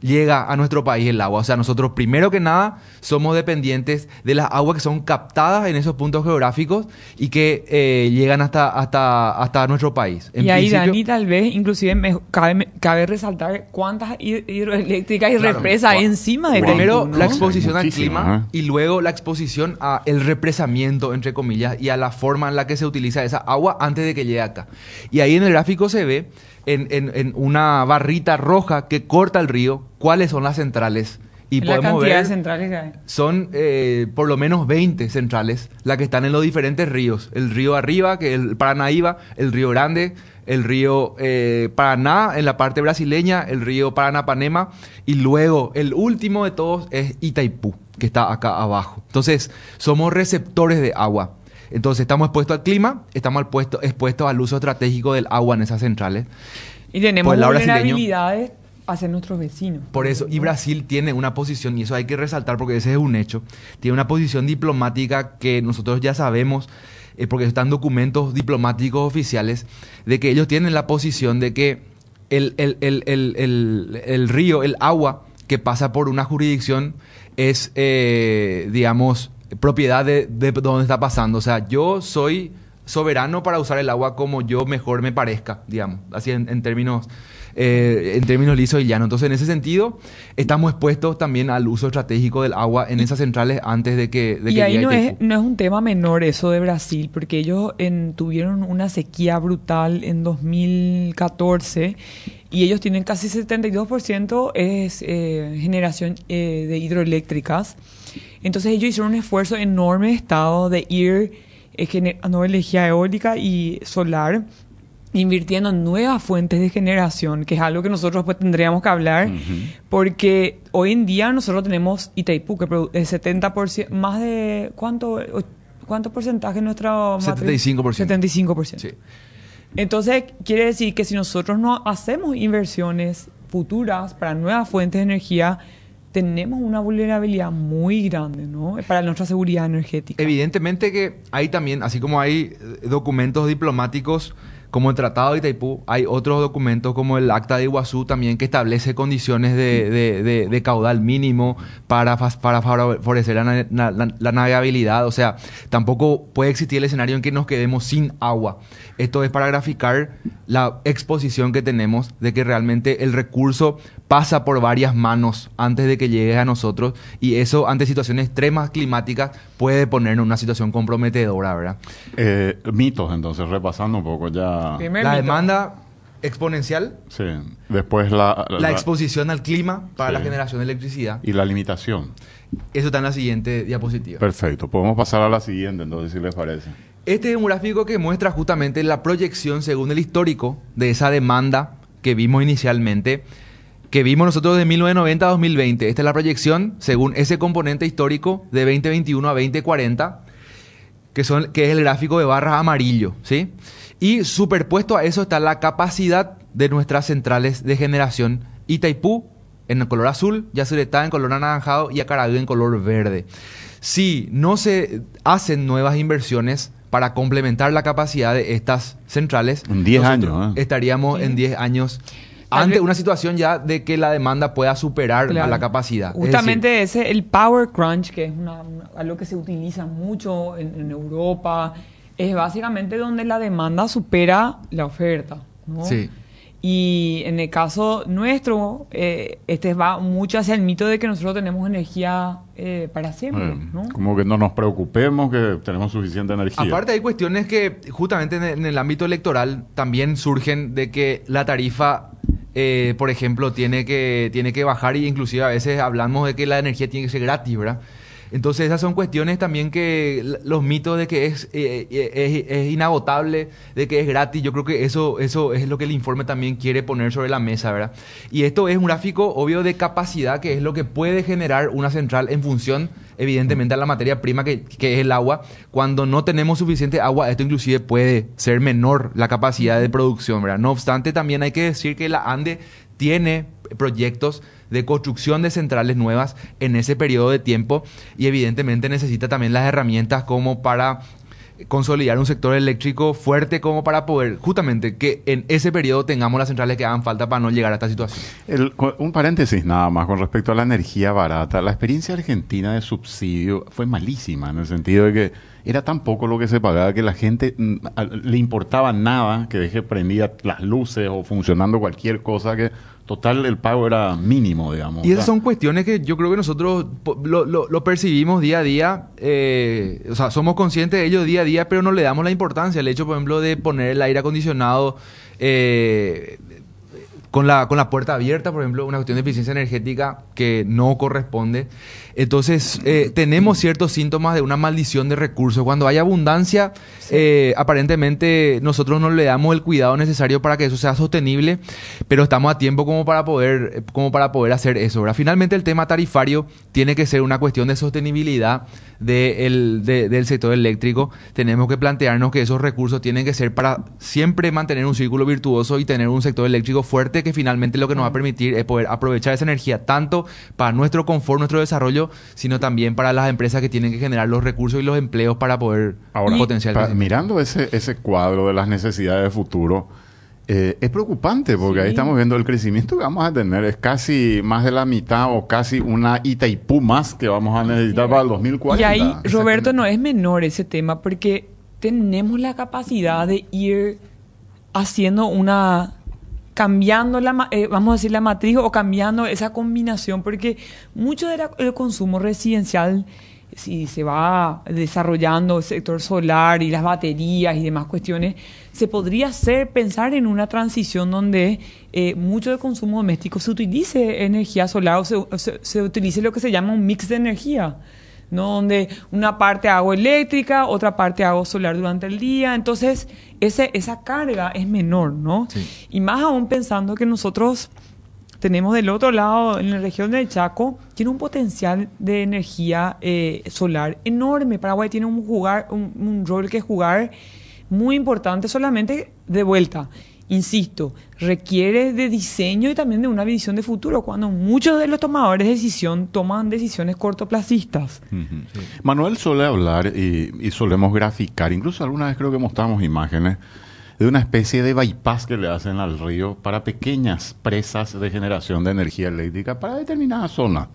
llega a nuestro país el agua. O sea, nosotros primero que nada somos dependientes de las aguas que son captadas en esos puntos geográficos y que eh, llegan hasta, hasta, hasta nuestro país. y ahí, Dani, tal vez, inclusive, cabe, resaltar cuántas hidroeléctricas y represas hay encima de Primero, la exposición al clima ¿eh? y luego la exposición a el represamiento, entre comillas, y a la forma en la que se utiliza esa agua antes de que llegue acá. Y ahí en el gráfico se ve en, una barrita roja que corta el río cuáles son las centrales. Y la podemos cantidad ver, de centrales que hay. Son eh, por lo menos 20 centrales las que están en los diferentes ríos. El río arriba, que es el Paranaíba, el río Grande, el río eh, Paraná en la parte brasileña, el río Paranapanema y luego el último de todos es Itaipú, que está acá abajo. Entonces, somos receptores de agua. Entonces estamos expuestos al clima, estamos expuestos, al uso estratégico del agua en esas centrales. Y tenemos vulnerabilidades hacia nuestros vecinos. Por eso, y Brasil tiene una posición, y eso hay que resaltar porque ese es un hecho, tiene una posición diplomática que nosotros ya sabemos, eh, porque están documentos diplomáticos oficiales, de que ellos tienen la posición de que el, el, río, el agua que pasa por una jurisdicción es, eh, digamos, propiedad de, de donde está pasando. O sea, yo soy soberano para usar el agua como yo mejor me parezca, digamos, así en, términos eh, en términos lisos y llanos. Entonces, en ese sentido, estamos expuestos también al uso estratégico del agua en esas centrales antes de que... y ahí no es, no es un tema menor eso de Brasil, porque ellos tuvieron una sequía brutal en 2014 y ellos tienen casi 72% es eh, generación eh, de hidroeléctricas. Entonces ellos hicieron un esfuerzo enorme Estado de ir eh, generando energía eólica y solar, invirtiendo en nuevas fuentes de generación, que es algo que nosotros pues tendríamos que hablar, porque hoy en día nosotros tenemos Itaipú, que es 70%, más de, ¿cuánto, cuánto porcentaje de nuestra 75%. 75%. Sí. Entonces, quiere decir que si nosotros no hacemos inversiones futuras para nuevas fuentes de energía, tenemos una vulnerabilidad muy grande, ¿no? Para nuestra seguridad energética. Evidentemente que hay también, así como hay eh, documentos diplomáticos como el Tratado de Itaipú, hay otros documentos como el Acta de Iguazú también que establece condiciones de, caudal mínimo para, para favorecer la, navegabilidad. O sea, tampoco puede existir el escenario en que nos quedemos sin agua. Esto es para graficar la exposición que tenemos de que realmente el recurso pasa por varias manos antes de que llegue a nosotros y eso ante situaciones extremas climáticas puede ponernos en una situación comprometedora, ¿verdad? Eh, mitos, entonces, repasando un poco ya. la demanda exponencial. Sí. Después la, la, exposición al clima para la generación de electricidad. Y la limitación. Eso está en la siguiente diapositiva. Perfecto. Podemos pasar a la siguiente, entonces, si les parece. Este es un gráfico que muestra justamente la proyección según el histórico de esa demanda que vimos inicialmente que vimos nosotros de 1990 a 2020. Esta es la proyección según ese componente histórico de 2021 a 2040, que, son, que es el gráfico de barras amarillo, ¿sí? Y superpuesto a eso está la capacidad de nuestras centrales de generación Itaipú en el color azul, Yacyretá en color anaranjado y Acaragüe en color verde. Si no se hacen nuevas inversiones para complementar la capacidad de estas centrales, en 10 años, ¿eh? estaríamos en 10 años ante una situación ya de que la demanda pueda superar a la capacidad. Justamente ese, el power crunch, que es algo que se utiliza mucho en, Europa, es básicamente donde la demanda supera la oferta. ¿no? Sí. Y en el caso nuestro, eh, este va mucho hacia el mito de que nosotros tenemos energía eh, para siempre. ¿no? Como que no nos preocupemos, que tenemos suficiente energía. Aparte hay cuestiones que justamente en el ámbito electoral también surgen de que la tarifa eh, por ejemplo, tiene que, tiene que bajar y inclusive a veces hablamos de que la energía tiene que ser gratis, ¿verdad? Entonces esas son cuestiones también que los mitos de que es, eh, eh, es, inagotable, de que es gratis, yo creo que eso, eso es lo que el informe también quiere poner sobre la mesa, ¿verdad? Y esto es un gráfico obvio de capacidad, que es lo que puede generar una central en función evidentemente a la materia prima que, es el agua. Cuando no tenemos suficiente agua, esto inclusive puede ser menor la capacidad de producción, ¿verdad? No obstante, también hay que decir que la ANDE tiene proyectos de construcción de centrales nuevas en ese periodo de tiempo y evidentemente necesita también las herramientas como para consolidar un sector eléctrico fuerte como para poder justamente que en ese periodo tengamos las centrales que hagan falta para no llegar a esta situación. un paréntesis nada más con respecto a la energía barata. La experiencia argentina de subsidio fue malísima en el sentido de que era tan poco lo que se pagaba que la gente mm, le importaba nada que deje prendidas las luces o funcionando cualquier cosa que total el pago era mínimo, digamos. Y esas son cuestiones que yo creo que nosotros lo, percibimos día a día, eh, o sea, somos conscientes de ello día a día, pero no le damos la importancia. El hecho, por ejemplo, de poner el aire acondicionado eh, con, la, con la puerta abierta, por ejemplo, una cuestión de eficiencia energética que no corresponde. Entonces, eh, tenemos ciertos síntomas de una maldición de recursos. Cuando hay abundancia, eh, aparentemente nosotros no le damos el cuidado necesario para que eso sea sostenible, pero estamos a tiempo como para poder, como para poder hacer eso. Finalmente, el tema tarifario tiene que ser una cuestión de sostenibilidad del sector eléctrico. Tenemos que plantearnos que esos recursos tienen que ser para siempre mantener un círculo virtuoso y tener un sector eléctrico fuerte que finalmente lo que nos va a permitir es poder aprovechar esa energía tanto para nuestro confort, nuestro desarrollo, sino también para las empresas que tienen que generar los recursos y los empleos para poder Ahora, potenciar. mirando ese, ese cuadro de las necesidades de futuro, eh, es preocupante porque ahí estamos viendo el crecimiento que vamos a tener. Es casi más de la mitad o casi una Itaipú más que vamos a necesitar para el 2040. Y ahí, Roberto, no es menor ese tema porque tenemos la capacidad de ir haciendo una cambiando la, eh, vamos a decir, la matriz o cambiando esa combinación, porque mucho del consumo residencial, si se va desarrollando el sector solar y las baterías y demás cuestiones, se podría hacer, pensar en una transición donde eh, mucho del consumo doméstico se utilice energía solar o se, se utilice lo que se llama un mix de energía. ¿No? Donde una parte hago eléctrica, otra parte hago solar durante el día. Entonces, ese, esa carga es menor, ¿no? Y más aún pensando que nosotros tenemos del otro lado, en la región del Chaco, tiene un potencial de energía eh, solar enorme. Paraguay tiene un, jugar, un, rol que jugar muy importante solamente de vuelta. Insisto, requiere de diseño y también de una visión de futuro, cuando muchos de los tomadores de decisión toman decisiones cortoplacistas. Manuel suele hablar y, y solemos graficar, incluso alguna vez creo que mostramos imágenes de una especie de bypass que le hacen al río para pequeñas presas de generación de energía eléctrica para determinadas zonas.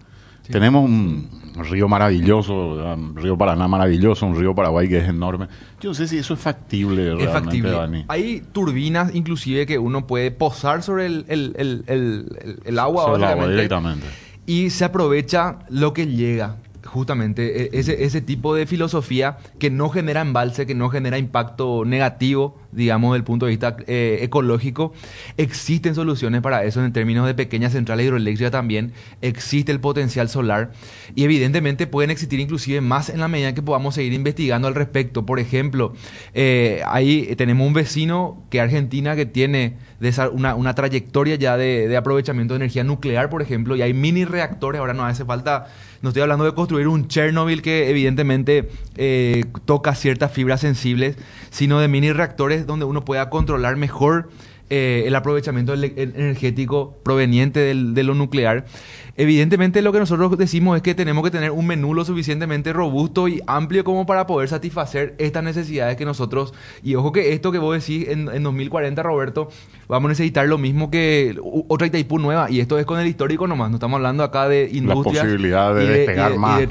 Tenemos un río maravilloso, un río Paraná maravilloso, un río Paraguay que es enorme. Yo no sé si eso es factible es realmente, factible. Dani. Hay turbinas inclusive que uno puede posar sobre el, el- el- el- el agua, Sobre el agua directamente. y se aprovecha lo que llega. Justamente, e- ese, ese tipo de filosofía que no genera embalse, que no genera impacto negativo, digamos, desde el punto de vista eh, ecológico. Existen soluciones para eso en términos de pequeñas centrales hidroeléctricas también. Existe el potencial solar. Y evidentemente pueden existir inclusive más en la medida que podamos seguir investigando al respecto. Por ejemplo, eh, ahí tenemos un vecino que Argentina que tiene una, una trayectoria ya de, de aprovechamiento de energía nuclear, por ejemplo, y hay mini reactores. Ahora no hace falta, no estoy hablando de construir un Chernobyl que evidentemente eh, toca ciertas fibras sensibles, sino de mini reactores donde uno pueda controlar mejor eh, el aprovechamiento energético proveniente del- de lo nuclear. Evidentemente lo que nosotros decimos es que tenemos que tener un menú lo suficientemente robusto y amplio como para poder satisfacer estas necesidades que nosotros... Y ojo que esto que vos decís en, en 2040, Roberto, vamos a necesitar lo mismo que otra Itaipú nueva. Y esto es con el histórico nomás. No estamos hablando acá de industria. posibilidad de y despegar y más Y de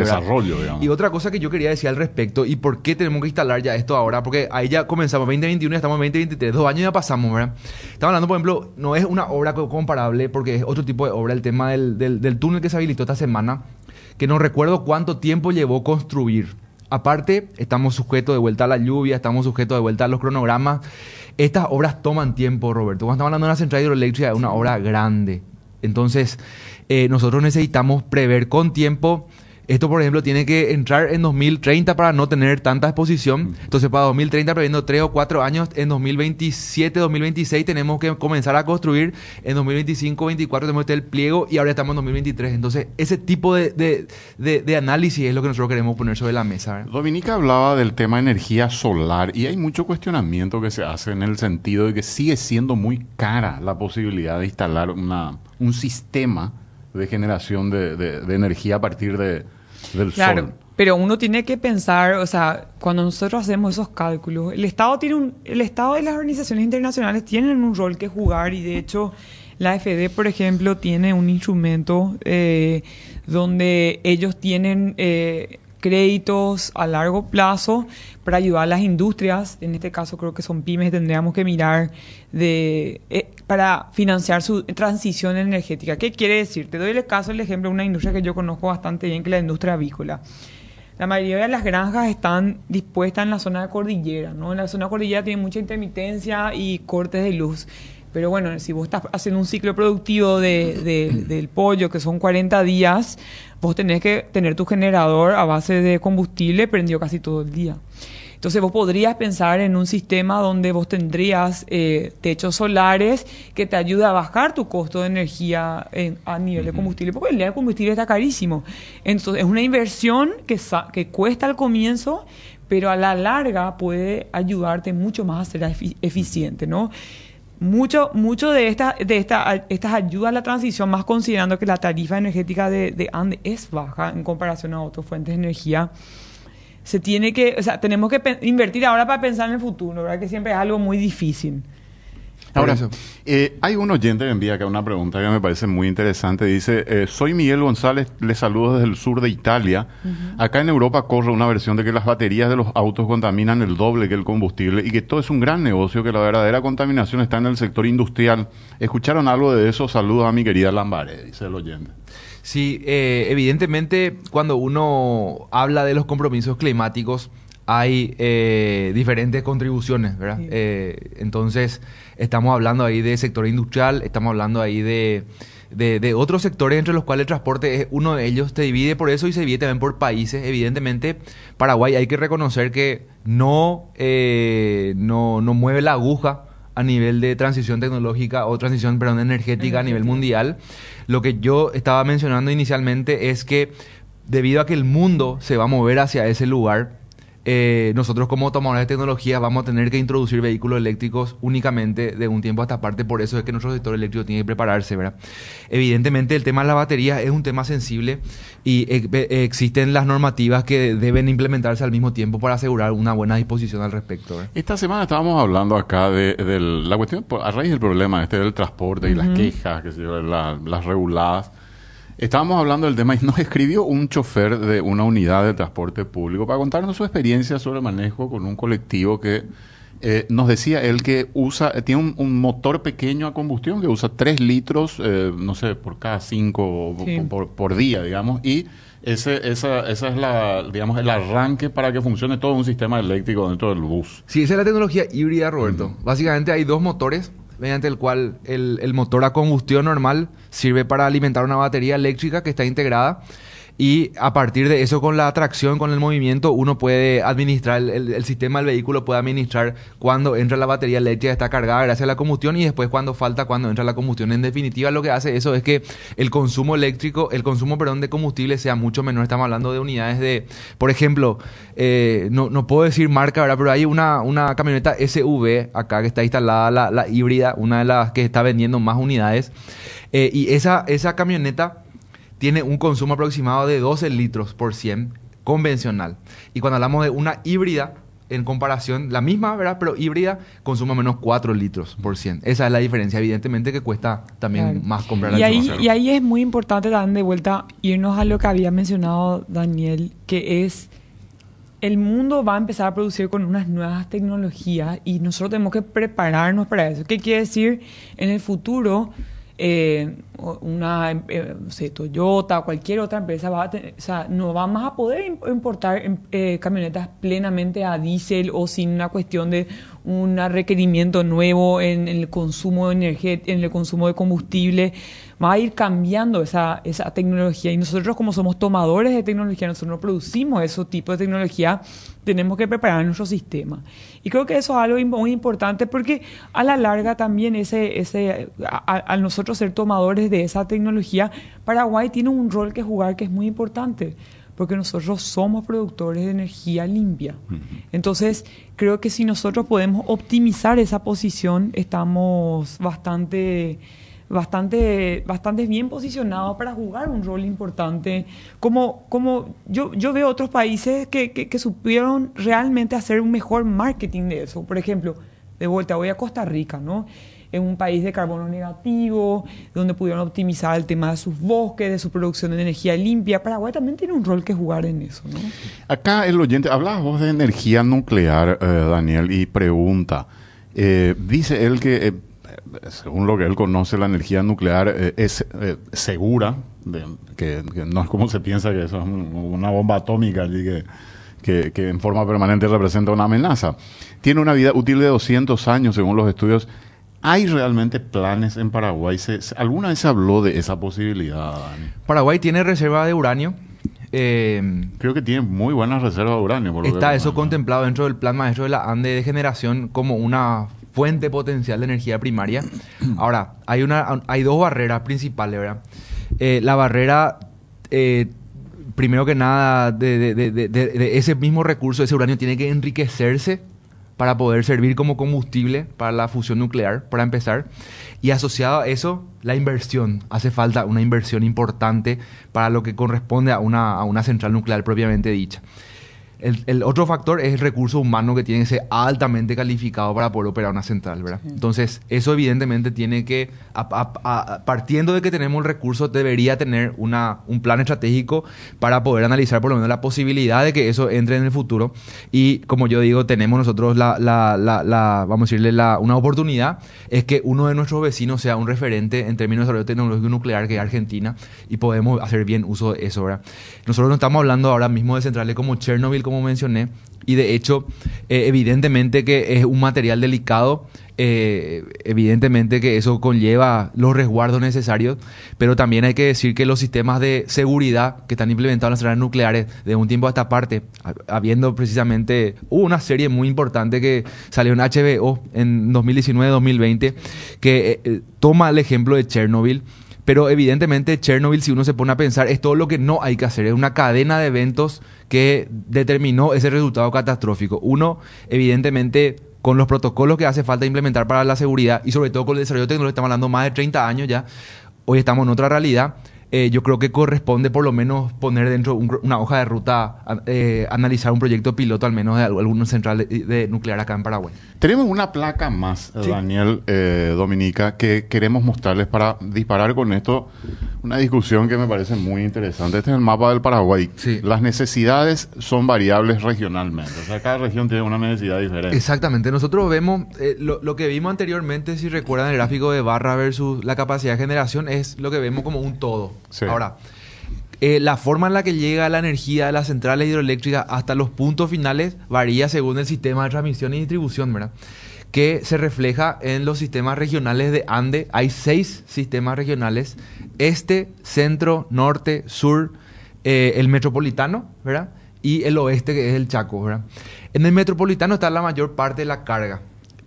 desarrollo, digamos. Y otra cosa que yo quería decir al respecto y por qué tenemos que instalar ya esto ahora, porque ahí ya comenzamos 2021 y estamos en 2023, dos años ya pasamos, ¿verdad? Estamos hablando, por ejemplo, no es una obra co- comparable porque es otro tipo de obra, el tema del, del- del túnel que se habilitó esta semana, que no recuerdo cuánto tiempo llevó construir. Aparte, estamos sujetos de vuelta a la lluvia, estamos sujetos de vuelta a los cronogramas. Estas obras toman tiempo, Roberto. Cuando estamos hablando de una central hidroeléctrica, es una obra grande. Entonces, eh, nosotros necesitamos prever con tiempo. Esto, por ejemplo, tiene que entrar en 2030 para no tener tanta exposición. Entonces, para 2030, previendo 3 o 4 años, en 2027, 2026 tenemos que comenzar a construir. En 2025, 2024 tenemos que tener el pliego y ahora estamos en 2023. Entonces, ese tipo de, de- de- de análisis es lo que nosotros queremos poner sobre la mesa. ¿verdad? Dominica hablaba del tema energía solar y hay mucho cuestionamiento que se hace en el sentido de que sigue siendo muy cara la posibilidad de instalar una, un sistema de generación de, de- de energía a partir de, del Claro, sol. pero uno tiene que pensar, o sea, cuando nosotros hacemos esos cálculos, el Estado tiene un, el Estado y las organizaciones internacionales tienen un rol que jugar y de hecho la FD, por ejemplo, tiene un instrumento eh, donde ellos tienen eh, créditos a largo plazo para ayudar a las industrias, en este caso creo que son pymes, tendríamos que mirar de eh, para financiar su transición energética. ¿Qué quiere decir? Te doy el caso, el ejemplo de una industria que yo conozco bastante bien, que es la industria avícola. La mayoría de las granjas están dispuestas en la zona de cordillera, ¿no? En la zona de cordillera tiene mucha intermitencia y cortes de luz. Pero bueno, si vos estás haciendo un ciclo productivo de, de- del pollo, que son 40 días, vos tenés que tener tu generador a base de combustible prendido casi todo el día. Entonces vos podrías pensar en un sistema donde vos tendrías eh, techos solares que te ayuda a bajar tu costo de energía en- a nivel de combustible, porque el día de combustible está carísimo. Entonces es una inversión que, sa- que cuesta al comienzo, pero a la larga puede ayudarte mucho más a ser efi- eficiente, ¿no? Mucho, mucho de, esta, de esta, estas ayudas a la transición, más considerando que la tarifa energética de, de Ande es baja en comparación a otras fuentes de energía, se tiene que, o sea, tenemos que invertir ahora para pensar en el futuro, ¿verdad? Que siempre es algo muy difícil. Ahora, eh, hay un oyente que envía acá una pregunta que me parece muy interesante. Dice, eh, soy Miguel González, le saludo desde el sur de Italia. Acá en Europa corre una versión de que las baterías de los autos contaminan el doble que el combustible y que todo es un gran negocio, que la verdadera contaminación está en el sector industrial. ¿Escucharon algo de eso? Saludos a mi querida Lambaré, dice el oyente. Sí, eh, evidentemente cuando uno habla de los compromisos climáticos hay eh, diferentes contribuciones, ¿verdad? Sí. Eh, entonces estamos hablando ahí de sector industrial, estamos hablando ahí de, de, de otros sectores entre los cuales el transporte es uno de ellos, se divide por eso y se divide también por países. Evidentemente Paraguay hay que reconocer que no, eh, no, no mueve la aguja a nivel de transición tecnológica o transición, perdón, energética a nivel mundial. Lo que yo estaba mencionando inicialmente es que debido a que el mundo se va a mover hacia ese lugar, eh, nosotros como tomadores de tecnología vamos a tener que introducir vehículos eléctricos únicamente de un tiempo a esta parte, por eso es que nuestro sector eléctrico tiene que prepararse, ¿verdad? Evidentemente el tema de la batería es un tema sensible y existen las normativas que deben implementarse al mismo tiempo para asegurar una buena disposición al respecto. ¿verdad? Esta semana estábamos hablando acá de, de la cuestión, a raíz del problema este del transporte y las quejas, que se, la, las reguladas. Estábamos hablando del tema y nos escribió un chofer de una unidad de transporte público para contarnos su experiencia sobre el manejo con un colectivo que eh, nos decía él que usa, eh, tiene un, motor pequeño a combustión que usa 3 litros, eh, no sé, por cada 5 por, día, digamos, y ese, esa, esa es la, digamos, el arranque para que funcione todo un sistema eléctrico dentro del bus. Sí, esa es la tecnología híbrida, Roberto. Básicamente hay dos motores mediante el cual el, motor a combustión normal sirve para alimentar una batería eléctrica que está integrada y a partir de eso con la atracción, con el movimiento, uno puede administrar, el, sistema del vehículo puede administrar cuando entra la batería eléctrica, está cargada gracias a la combustión y después cuando falta, cuando entra la combustión. En definitiva, lo que hace eso es que el consumo eléctrico, el consumo, perdón, de combustible sea mucho menor. Estamos hablando de unidades de, por ejemplo, eh, no, no, puedo decir marca, ¿verdad? Pero hay una, una camioneta SUV acá que está instalada, la, la híbrida, una de las que está vendiendo más unidades. Eh, y esa, esa camioneta tiene un consumo aproximado de 12 litros por 100 convencional. Y cuando hablamos de una híbrida, en comparación, la misma, ¿verdad? Pero híbrida consume menos 4 litros por 100. Esa es la diferencia, evidentemente, que cuesta también más comprar y ahí, y ahí es muy importante también de vuelta irnos a lo que había mencionado Daniel, que es el mundo va a empezar a producir con unas nuevas tecnologías y nosotros tenemos que prepararnos para eso. ¿Qué quiere decir? En el futuro eh, una eh, Toyota o cualquier otra empresa va a o sea, no va más a poder importar em, eh, camionetas plenamente a diésel o sin una cuestión de un requerimiento nuevo en, el consumo de energía, en el consumo de combustible. Va a ir cambiando esa, esa tecnología y nosotros como somos tomadores de tecnología, nosotros no producimos ese tipo de tecnología, tenemos que preparar nuestro sistema. Y creo que eso es algo muy importante porque a la larga también ese, ese, al nosotros ser tomadores de esa tecnología, Paraguay tiene un rol que jugar que es muy importante porque nosotros somos productores de energía limpia. Entonces, creo que si nosotros podemos optimizar esa posición, estamos bastante bastante, bastante bien posicionados para jugar un rol importante. Como, como yo, yo veo otros países que, que, supieron realmente hacer un mejor marketing de eso. Por ejemplo, de vuelta voy a Costa Rica, ¿no? En un país de carbono negativo, donde pudieron optimizar el tema de sus bosques, de su producción de energía limpia. Paraguay también tiene un rol que jugar en eso. ¿no? Acá el oyente, hablabas vos de energía nuclear, eh, Daniel, y pregunta, eh, dice él que eh, según lo que él conoce, la energía nuclear eh, es segura, que, no es como se piensa que eso es una bomba atómica que, en forma permanente representa una amenaza. Tiene una vida útil de 200 años, según los estudios. ¿Hay realmente planes en Paraguay? ¿Se, alguna vez se habló de esa posibilidad, Paraguay tiene reserva de uranio. Eh, Creo que tiene muy buenas reservas de uranio. está eso contemplado dentro del plan maestro de la ANDE de generación como una fuente potencial de energía primaria. [clears throat] Ahora, hay, una, hay dos barreras principales, ¿verdad? Eh, la barrera, eh, primero que nada, de, de, de, de, ese mismo recurso, ese uranio, tiene que enriquecerse para poder servir como combustible para la fusión nuclear, para empezar. Y asociado a eso, la inversión. Hace falta una inversión importante para lo que corresponde a una, a una central nuclear propiamente dicha. El, otro factor es el recurso humano que tiene que ser altamente calificado para poder operar una central, ¿verdad? Entonces, eso evidentemente tiene que, partiendo de que tenemos el recurso, debería tener una, un plan estratégico para poder analizar por lo menos la posibilidad de que eso entre en el futuro. Y como yo digo, tenemos nosotros la, la, la, vamos a decirle, la, una oportunidad, es que uno de nuestros vecinos sea un referente en términos de desarrollo tecnológico nuclear, que es Argentina, y podemos hacer bien uso de eso, ¿verdad? Nosotros no estamos hablando ahora mismo de centrales como Chernobyl, como mencioné, y de hecho, eh, evidentemente que es un material delicado, eh, evidentemente que eso conlleva los resguardos necesarios, pero también hay que decir que los sistemas de seguridad que están implementados en las centrales nucleares de un tiempo a esta parte, habiendo precisamente, una serie muy importante que salió en HBO en 2019-2020, que eh, toma el ejemplo de Chernobyl Pero evidentemente Chernobyl, si uno se pone a pensar, es todo lo que no hay que hacer. Es una cadena de eventos que determinó ese resultado catastrófico. Uno, evidentemente, con los protocolos que hace falta implementar para la seguridad y sobre todo con el desarrollo tecnológico, estamos hablando más de 30 años ya, hoy estamos en otra realidad. Eh, yo creo que corresponde por lo menos poner dentro una hoja de ruta, eh, analizar un proyecto piloto al menos de alguna central de, nuclear acá en Paraguay. Tenemos una placa más, Daniel eh, Dominica, que queremos mostrarles para disparar con esto una discusión que me parece muy interesante. Este es el mapa del Paraguay. Las necesidades son variables regionalmente. O sea, cada región tiene una necesidad diferente. Exactamente. Nosotros vemos, eh, lo, que vimos anteriormente, si recuerdan el gráfico de barra versus la capacidad de generación, es lo que vemos como un todo. Ahora, eh, la forma en la que llega la energía de las centrales hidroeléctricas hasta los puntos finales varía según el sistema de transmisión y distribución, ¿verdad? que se refleja en los sistemas regionales de Ande. Hay seis sistemas regionales, este, centro, norte, sur, eh, el metropolitano, ¿verdad? Y el oeste, que es el Chaco, ¿verdad? En el metropolitano está la mayor parte de la carga.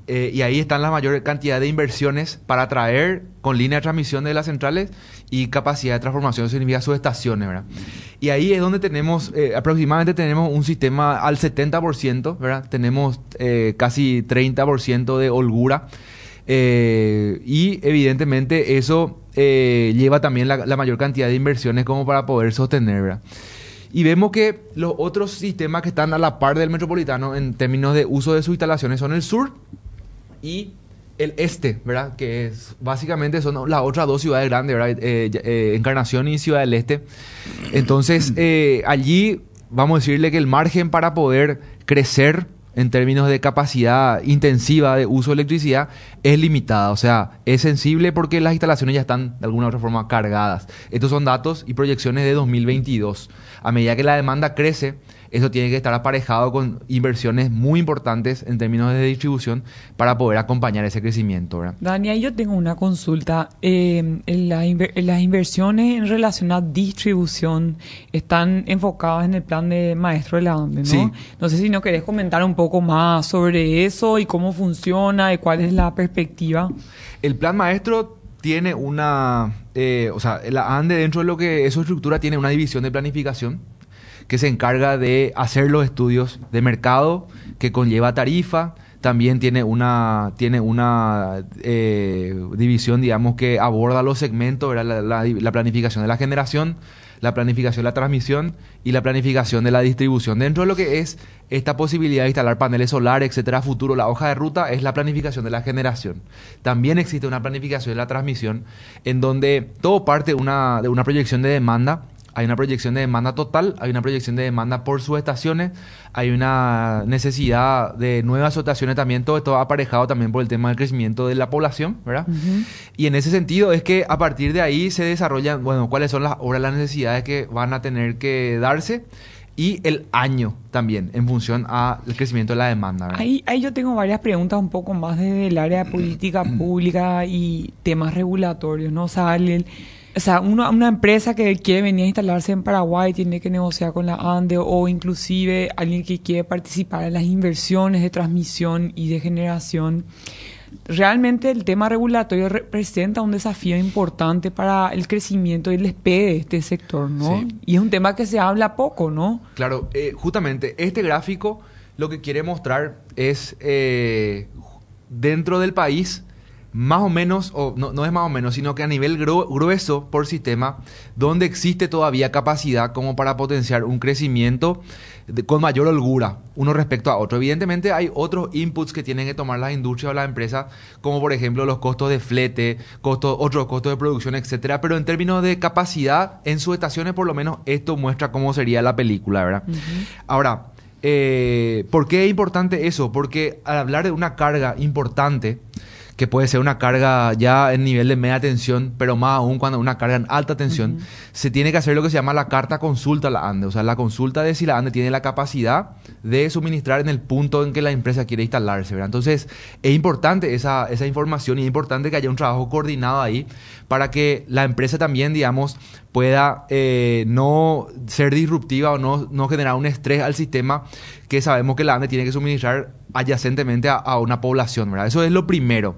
Eh, y ahí están la mayor cantidad de inversiones para traer con línea de transmisión de las centrales y capacidad de transformación, significa subestaciones, ¿verdad? Y ahí es donde tenemos, eh, aproximadamente tenemos un sistema al 70%, ¿verdad? Tenemos eh, casi 30% de holgura. y evidentemente eso lleva también la, la, mayor cantidad de inversiones como para poder sostener, ¿verdad? Y vemos que los otros sistemas que están a la par del metropolitano en términos de uso de sus instalaciones son el sur, y el este, ¿verdad? Que es, básicamente son las otras dos ciudades grandes, ¿verdad? Eh, eh, Encarnación y Ciudad del Este. Entonces, [clears throat] eh, allí vamos a decirle que el margen para poder crecer en términos de capacidad intensiva de uso de electricidad es limitada. O sea, es sensible porque las instalaciones ya están de alguna u otra forma cargadas. Estos son datos y proyecciones de 2022. A medida que la demanda crece, eso tiene que estar aparejado con inversiones muy importantes en términos de distribución para poder acompañar ese crecimiento. ¿verdad? Dani, yo tengo una consulta. Eh, las inversiones en relación a distribución están enfocadas en el plan de maestro de la ANDE, ¿no? No sé si no querés comentar un poco más sobre eso y cómo funciona y cuál es la perspectiva. El plan maestro tiene una, eh, o sea, la ANDE dentro de lo que es su estructura tiene una división de planificación que se encarga de hacer los estudios de mercado que conlleva tarifa. También tiene una, tiene una eh, división, digamos, que aborda los segmentos, la, la, planificación de la generación, la planificación de la transmisión y la planificación de la distribución. Dentro de lo que es esta posibilidad de instalar paneles solares, etcétera, futuro, la hoja de ruta es la planificación de la generación. También existe una planificación de la transmisión en donde todo parte una, de una proyección de demanda hay una proyección de demanda total, hay una proyección de demanda por subestaciones, hay una necesidad de nuevas subestaciones también, todo esto aparejado también por el tema del crecimiento de la población, ¿verdad? Y en ese sentido es que a partir de ahí se desarrollan, bueno, cuáles son las ahora las necesidades que van a tener que darse y el año también en función al crecimiento de la demanda. Ahí, ahí yo tengo varias preguntas un poco más desde el área de política [clears throat] pública y temas regulatorios, ¿no? O sea, el, o sea, una, empresa que quiere venir a instalarse en Paraguay tiene que negociar con la ANDE o inclusive alguien que quiere participar en las inversiones de transmisión y de generación. Realmente el tema regulatorio representa un desafío importante para el crecimiento y el despegue de este sector, ¿no? Y es un tema que se habla poco, ¿no? Claro, eh, justamente este gráfico lo que quiere mostrar es eh, dentro del país más o menos, o no, no, es más o menos, sino que a nivel grueso por sistema, donde existe todavía capacidad como para potenciar un crecimiento con mayor holgura uno respecto a otro. Evidentemente hay otros inputs que tienen que tomar las industrias o las empresas, como por ejemplo los costos de flete, costos, otros costos de producción, etcétera. Pero en términos de capacidad, en sus estaciones por lo menos esto muestra cómo sería la película, ¿verdad? Ahora, eh, ¿por qué es importante eso? Porque al hablar de una carga importante, que puede ser una carga ya en nivel de media tensión, pero más aún cuando una carga en alta tensión, se tiene que hacer lo que se llama la carta consulta a la ANDE, o sea, la consulta de si la ANDE tiene la capacidad de suministrar en el punto en que la empresa quiere instalarse, ¿verdad? Entonces, es importante esa, esa información y es importante que haya un trabajo coordinado ahí para que la empresa también, digamos, pueda eh, no ser disruptiva o no, no generar un estrés al sistema que sabemos que la ANDE tiene que suministrar adyacentemente a, una población, ¿verdad? Eso es lo primero.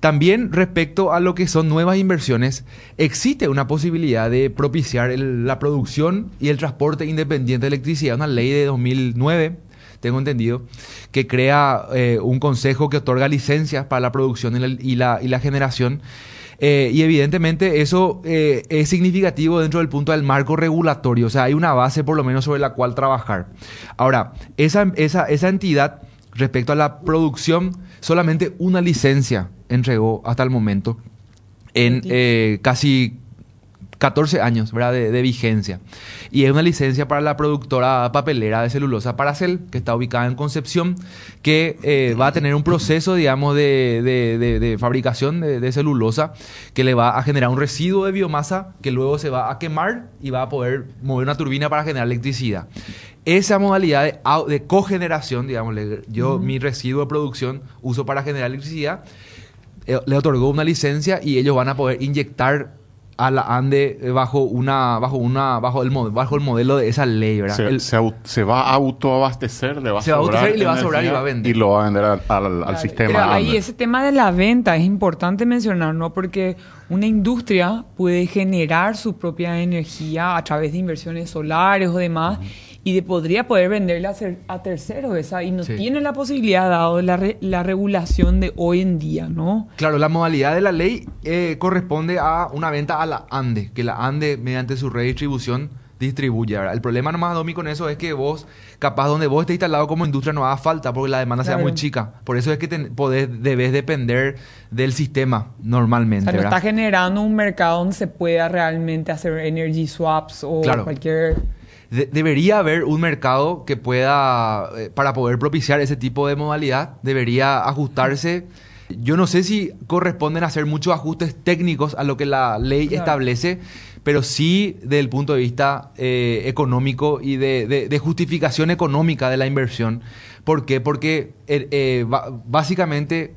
También respecto a lo que son nuevas inversiones, existe una posibilidad de propiciar la producción y el transporte independiente de electricidad, una ley de 2009 tengo entendido, que crea eh, un consejo que otorga licencias para la producción y la, generación. Eh, y evidentemente eso eh, es significativo dentro del punto del marco regulatorio, o sea, hay una base por lo menos sobre la cual trabajar. Ahora, esa entidad, respecto a la producción, solamente una licencia entregó hasta el momento en eh, casi 14 años ¿verdad? De, de vigencia. Y es una licencia para la productora papelera de celulosa Paracel, que está ubicada en Concepción, que eh, va a tener un proceso, digamos, de, de- de- de fabricación de, celulosa que le va a generar un residuo de biomasa que luego se va a quemar y va a poder mover una turbina para generar electricidad. Esa modalidad de, cogeneración, digamos, yo mi residuo de producción uso para generar electricidad, eh, le otorgó una licencia y ellos van a poder inyectar a la ANDE bajo una bajo una bajo el mo- bajo el modelo de esa ley, ¿verdad? Se, El- se va a autoabastecer, le va a Se va a sobrar y le va a sobrar y energía va a vender. Y lo va a vender al, al- al Claro, sistema. Pero ahí ese tema de la venta es importante mencionar, ¿no? Porque una industria puede generar su propia energía a través de inversiones solares o demás y de, podría poder venderla a, cer- a terceros esa y no Sí. tiene la posibilidad dado la, re- la regulación de hoy en día, ¿no? Claro, la modalidad de la ley eh, corresponde a una venta a la ANDE, que la ANDE mediante su red de distribución distribuye. ¿verdad? El problema nomás, Domi, con eso es que vos, capaz donde vos estés instalado como industria no haga falta porque la demanda sea Claro. muy chica. Por eso es que ten- podés- debes depender del sistema O normalmente. sea, no ¿verdad? está generando un mercado donde se pueda realmente hacer energy swaps o Claro. cualquier... De- debería haber un mercado que pueda, eh, para poder propiciar ese tipo de modalidad, debería ajustarse. Yo no sé si corresponden hacer muchos ajustes técnicos a lo que la ley Claro. establece, pero sí desde el punto de vista eh, económico y de, de- de justificación económica de la inversión. ¿Por qué? Porque eh, básicamente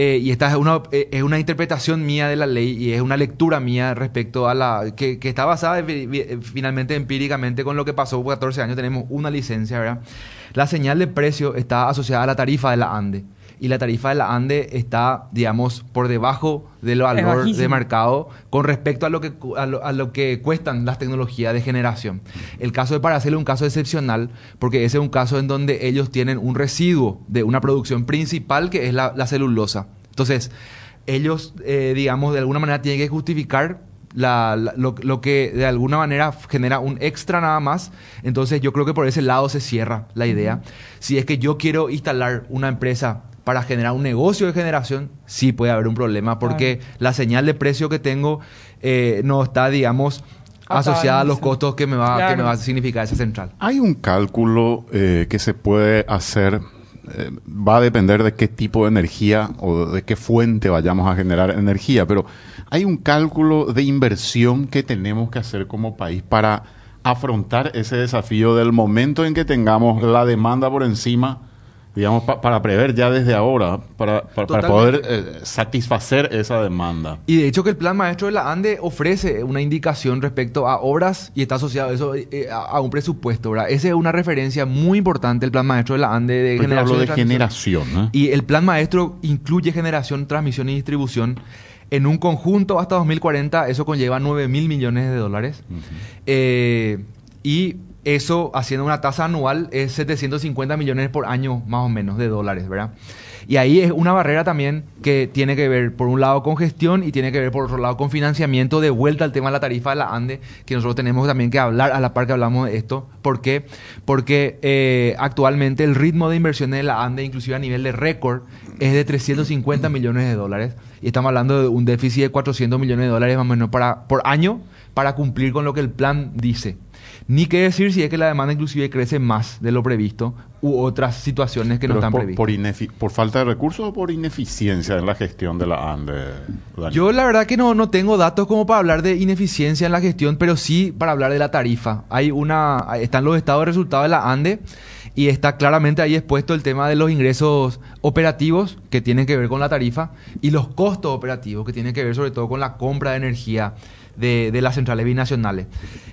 eh, y esta es una, eh, es una interpretación mía de la ley y es una lectura mía respecto a la. que, que está basada eh, finalmente empíricamente con lo que pasó por 14 años. Tenemos una licencia, ¿verdad? La señal de precio está asociada a la tarifa de la ANDE. Y la tarifa de la ANDE está, digamos, por debajo del valor de mercado con respecto a lo, que, a, lo, a lo que cuestan las tecnologías de generación. El caso de Paracel es un caso excepcional porque ese es un caso en donde ellos tienen un residuo de una producción principal que es la, la celulosa. Entonces, ellos, eh, digamos, de alguna manera tienen que justificar la- la- lo, lo que de alguna manera genera un extra nada más. Entonces, yo creo que por ese lado se cierra la idea. Si es que yo quiero instalar una empresa para generar un negocio de generación, sí puede haber un problema porque la señal de precio que tengo eh, no está, digamos, asociada a los costos que me va, que me va a significar esa central. Hay un cálculo eh, que se puede hacer, eh, va a depender de qué tipo de energía o de qué fuente vayamos a generar energía, pero hay un cálculo de inversión que tenemos que hacer como país para afrontar ese desafío del momento en que tengamos la demanda por encima, digamos, pa- para prever ya desde ahora, para, para- para Totalmente. poder eh, satisfacer esa demanda. Y de hecho que el plan maestro de la ANDE ofrece una indicación respecto a obras y está asociado eso eh, a, a un presupuesto, ¿verdad? Esa es una referencia muy importante, el plan maestro de la ANDE de Porque generación. de transmisión. generación. ¿eh? Y el plan maestro incluye generación, transmisión y distribución. En un conjunto hasta 2040 eso conlleva 9 mil millones de dólares. Eh, y eso, haciendo una tasa anual, es 750 millones por año más o menos de dólares, ¿verdad? Y ahí es una barrera también que tiene que ver, por un lado, con gestión y tiene que ver, por otro lado, con financiamiento de vuelta al tema de la tarifa de la ANDE, que nosotros tenemos también que hablar a la par que hablamos de esto. ¿Por qué? Porque eh, actualmente el ritmo de inversiones de la ANDE, inclusive a nivel de récord, es de 350 millones de dólares. Y estamos hablando de un déficit de 400 millones de dólares más o menos para, por año para cumplir con lo que el plan dice. Ni qué decir si es que la demanda inclusive crece más de lo previsto u otras situaciones que Pero no es están por, previstas. por, inefi- por falta de recursos o por ineficiencia en la gestión de la ANDE? Yo la verdad que no, no tengo datos como para hablar de ineficiencia en la gestión, pero sí para hablar de la tarifa. Hay una, están los estados de resultados de la ANDE y está claramente ahí expuesto el tema de los ingresos operativos que tienen que ver con la tarifa y los costos operativos que tienen que ver sobre todo con la compra de energía de, las centrales binacionales.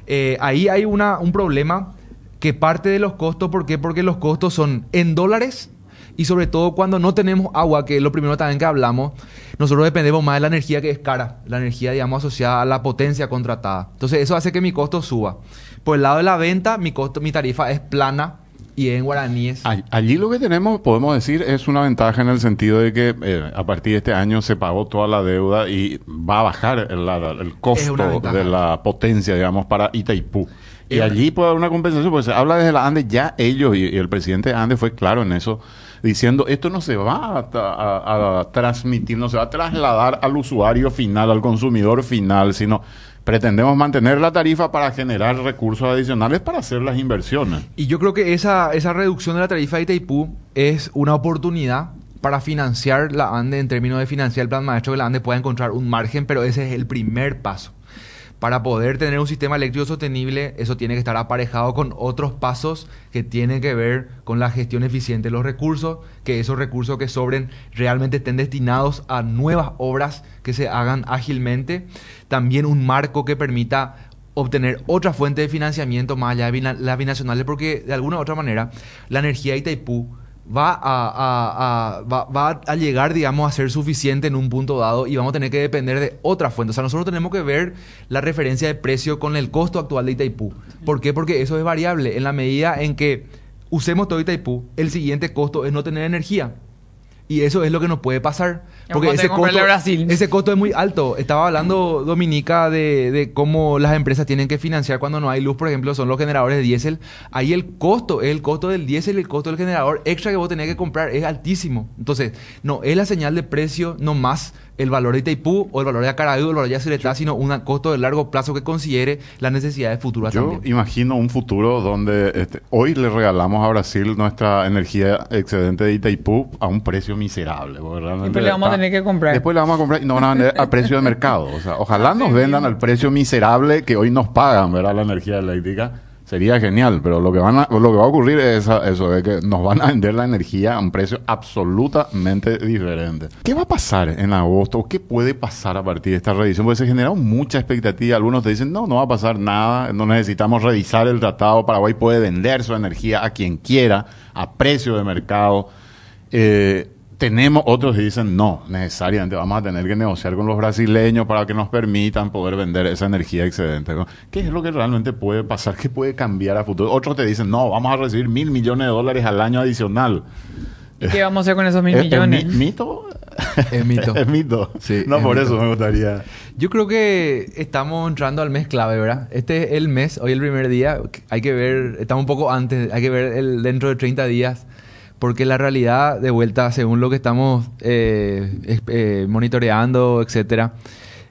Eh, ahí hay una, un problema que parte de los costos, ¿por qué? Porque los costos son en dólares Y sobre todo cuando no tenemos agua, que es lo primero también que hablamos, nosotros dependemos más de la energía que es cara, la energía, digamos, asociada a la potencia contratada. Entonces eso hace que mi costo suba. Por el lado de la venta, mi costo, mi tarifa es plana y en guaraníes. Allí lo que tenemos, podemos decir, es una ventaja en el sentido de que eh, a partir de este año se pagó toda la deuda y va a bajar el, costo de la potencia, digamos, para Itaipú. Y allí puede haber una compensación, porque se habla desde la ANDE, ya ellos, y, el presidente ANDE fue claro en eso, diciendo, esto no se va a, transmitir, no se va a trasladar al usuario final, al consumidor final, sino pretendemos mantener la tarifa para generar recursos adicionales para hacer las inversiones. Y yo creo que esa, esa reducción de la tarifa de Itaipú es una oportunidad para financiar la ANDE en términos de financiar el plan maestro, que la ANDE pueda encontrar un margen, pero ese es el primer paso. Para poder tener un sistema eléctrico sostenible, eso tiene que estar aparejado con otros pasos que tienen que ver con la gestión eficiente de los recursos, que esos recursos que sobren realmente estén destinados a nuevas obras que se hagan ágilmente. También un marco que permita obtener otra fuente de financiamiento más allá de las binacionales, porque de alguna u otra manera la energía de Itaipú va a, va, a, llegar, digamos, a ser suficiente en un punto dado y vamos a tener que depender de otra fuente. O sea, nosotros tenemos que ver la referencia de precio con el costo actual de Itaipú. ¿Por qué? Porque eso es variable. En la medida en que usemos todo Itaipú, el siguiente costo es no tener energía. Y eso es lo que nos puede pasar. Porque ese costo, ese costo es muy alto. Estaba hablando Dominica de, de, cómo las empresas tienen que financiar cuando no hay luz, por ejemplo, son los generadores de diésel. Ahí el costo, el costo del diésel, el costo del generador extra que vos tenés que comprar es altísimo. Entonces, no es la señal de precio, no más el valor de Itaipú o el valor de Acaraú o el valor de Aceretá, sino un costo de largo plazo que considere las necesidades futuras Yo imagino un futuro donde este, hoy le regalamos a Brasil nuestra energía excedente de Itaipú a un precio miserable. Después le vamos a tener que comprar. Después le vamos a comprar y nos van a vender al precio de mercado. O sea, ojalá nos vendan al precio miserable que hoy nos pagan, ¿verdad? La energía eléctrica Sería genial, pero lo que, van a, lo que va a ocurrir es eso, de que nos van a vender la energía a un precio absolutamente diferente. ¿Qué va a pasar en agosto? ¿Qué puede pasar a partir de esta revisión? Porque se genera mucha expectativa. Algunos te dicen, no, no va a pasar nada, no necesitamos revisar el tratado. Paraguay puede vender su energía a quien quiera, a precio de mercado. Eh, tenemos otros que dicen no, necesariamente vamos a tener que negociar con los brasileños para que nos permitan poder vender esa energía excedente. ¿Qué es lo que realmente puede pasar? ¿Qué puede cambiar a futuro? Otros te dicen no, vamos a recibir mil millones de dólares al año adicional. ¿Y qué vamos a hacer con esos mil millones? ¿Es mito? Es mito. [laughs] es mito. Sí, no, por eso me gustaría. Yo creo que estamos entrando al mes clave, ¿verdad? Este es el mes, hoy el primer día. Hay que ver, estamos un poco antes, hay que ver el, dentro de 30 días porque la realidad, de vuelta, según lo que estamos eh, eh, monitoreando, etcétera,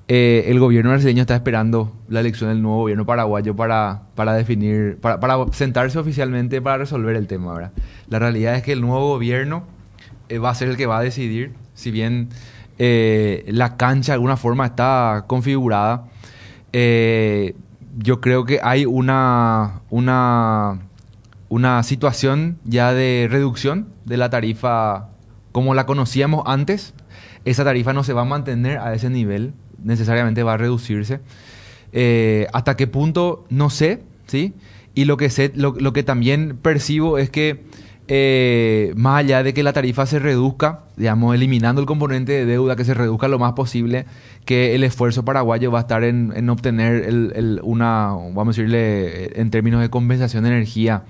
eh, el gobierno brasileño está esperando la elección del nuevo gobierno paraguayo para, para definir, para, para, sentarse oficialmente para resolver el tema. ¿verdad? La realidad es que el nuevo gobierno va a ser el que va a decidir, si bien la cancha de alguna forma está configurada. yo creo que hay una, una una situación ya de reducción de la tarifa como la conocíamos antes. Esa tarifa no se va a mantener a ese nivel, necesariamente va a reducirse. Eh, ¿Hasta qué punto? No sé, ¿sí? Y lo que, sé, lo, que también percibo es que eh, más allá de que la tarifa se reduzca, digamos, eliminando el componente de deuda, que se reduzca lo más posible, que el esfuerzo paraguayo va a estar en, obtener una, vamos a decirle, en términos de compensación de energía,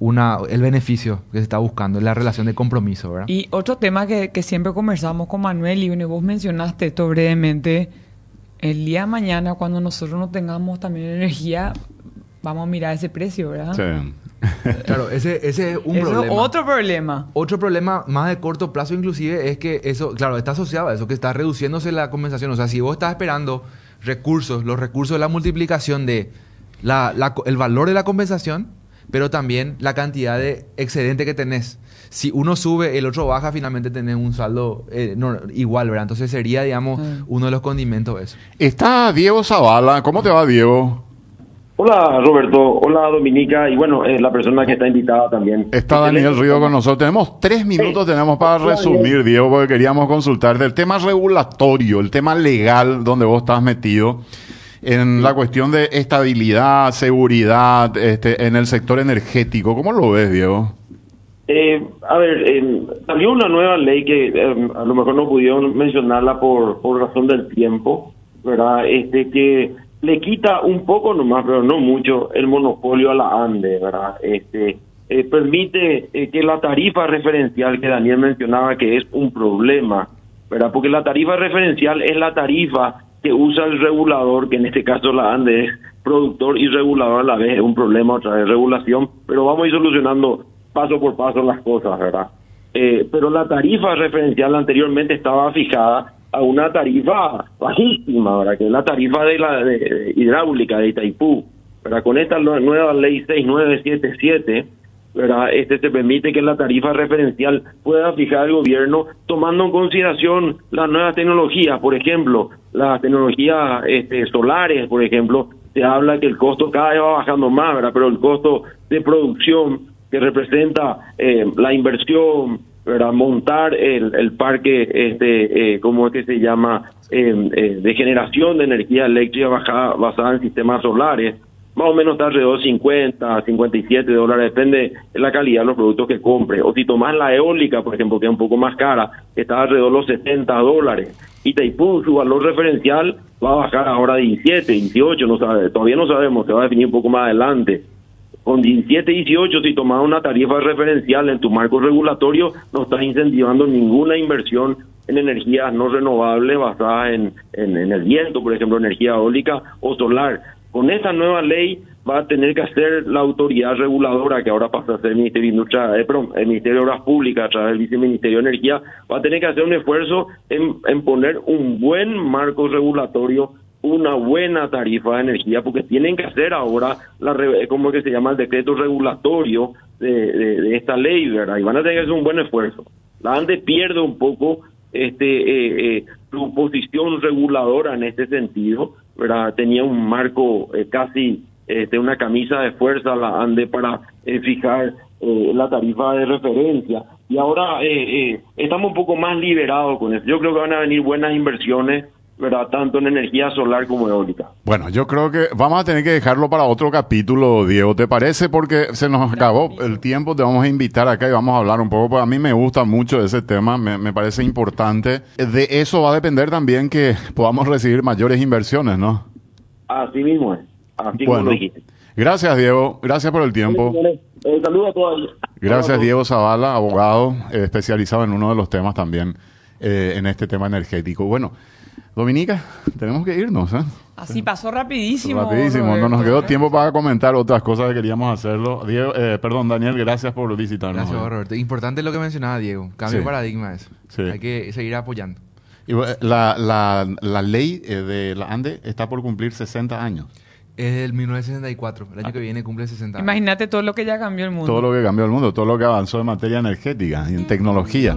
una, el beneficio que se está buscando, la relación de compromiso, ¿verdad? Y otro tema que, que siempre conversamos con Manuel y vos mencionaste esto brevemente, el día de mañana cuando nosotros no tengamos también energía, vamos a mirar ese precio, ¿verdad? Sí. [laughs] claro, ese, ese es un problema. Otro problema. Otro problema más de corto plazo inclusive es que eso, claro, está asociado a eso, que está reduciéndose la compensación. O sea, si vos estás esperando recursos, los recursos de la multiplicación de la, la, el valor de la compensación, pero también la cantidad de excedente que tenés. Si uno sube, el otro baja, finalmente tenés un saldo eh, igual, ¿verdad? Entonces sería, digamos, mm. uno de los condimentos eso. Está Diego Zavala. ¿Cómo te va, Diego? Hola Roberto, hola Dominica y bueno, es la persona que está invitada también. Está Daniel Río con nosotros. Tenemos tres minutos, tenemos para resumir, Diego, porque queríamos consultar del tema regulatorio, el tema legal donde vos estás metido en la cuestión de estabilidad, seguridad este, en el sector energético. ¿Cómo lo ves, Diego? Eh, a ver, eh, salió una nueva ley que eh, a lo mejor no pudieron mencionarla por, por razón del tiempo, ¿verdad? Este que le quita un poco nomás, pero no mucho, el monopolio a la ANDE, ¿verdad? Este eh, permite eh, que la tarifa referencial que Daniel mencionaba que es un problema, ¿verdad? Porque la tarifa referencial es la tarifa que usa el regulador, que en este caso la ANDE es productor y regulador a la vez, es un problema otra vez, regulación, pero vamos a ir solucionando paso por paso las cosas, ¿verdad? Eh, pero la tarifa referencial anteriormente estaba fijada a una tarifa bajísima, ¿verdad? Que es la tarifa de la de- hidráulica de Itaipú, ¿verdad? Con esta nue- nueva ley 6977, ¿verdad? Este se permite que la tarifa referencial pueda fijar el gobierno tomando en consideración las nuevas tecnologías, por ejemplo, las tecnologías este, solares, por ejemplo, se habla que el costo cada vez va bajando más, ¿verdad? Pero el costo de producción que representa eh, la inversión, ¿verdad? montar el, el parque, este, eh, ¿cómo es que se llama? Eh, eh, de generación de energía eléctrica baja- basada en sistemas solares, más o menos está alrededor de 50, 57 dólares, depende de la calidad de los productos que compre. O si tomas la eólica, por ejemplo, que es un poco más cara, está alrededor de los 70 dólares. Y Taipú, su valor referencial va a bajar ahora a 17, 18, no sabe, todavía no sabemos, se va a definir un poco más adelante. Con 17, 18, si tomas una tarifa referencial en tu marco regulatorio, no estás incentivando ninguna inversión en energías no renovables basadas en, en, en el viento, por ejemplo, energía eólica o solar. Con esta nueva ley va a tener que hacer la autoridad reguladora, que ahora pasa a ser el Ministerio de Industria, eh, el Ministerio de Obras Públicas a través del Viceministerio de Energía, va a tener que hacer un esfuerzo en, poner un buen marco regulatorio una buena tarifa de energía porque tienen que hacer ahora la re- como que se llama el decreto regulatorio de esta ley verdad y van a tener que hacer un buen esfuerzo. La ANDE pierde un poco este eh, eh, su posición reguladora en este sentido verdad tenía un marco eh, casi este, una camisa de fuerza la ANDE para eh, fijar eh, la tarifa de referencia. Y ahora eh, estamos un poco más liberados con eso. Yo creo que van a venir buenas inversiones ¿verdad? Tanto en energía solar como eólica. Bueno, yo creo que vamos a tener que dejarlo para otro capítulo, Diego, ¿te parece? Porque se nos acabó el tiempo, te vamos a invitar acá y vamos a hablar un poco, porque a mí me gusta mucho ese tema, me, me parece importante. De eso va a depender también que podamos recibir mayores inversiones, ¿no? Así mismo es, así como Bueno, lo dijiste. gracias, Diego, gracias por el tiempo. Eh, saludos a todos. Gracias, Diego Zavala, abogado eh, especializado en uno de los temas también, eh, en este tema energético. Bueno, Dominica, tenemos que irnos, ¿eh? Así pasó rapidísimo. Rapidísimo, no nos Roberto, quedó ¿eh? tiempo para comentar otras cosas que queríamos hacerlo. Diego, eh, perdón, Daniel, gracias por visitarnos. Gracias, hoy. Roberto. Importante lo que mencionaba Diego. Cambio Sí. de paradigma eso. Sí. Hay que seguir apoyando. Y, bueno, la, la, la ley eh, de la ANDE está por cumplir 60 años. Es del 1964. El año que viene cumple 60 años. Imagínate todo lo que ya cambió el mundo. Todo lo que cambió el mundo, todo lo que avanzó en materia energética y en tecnología.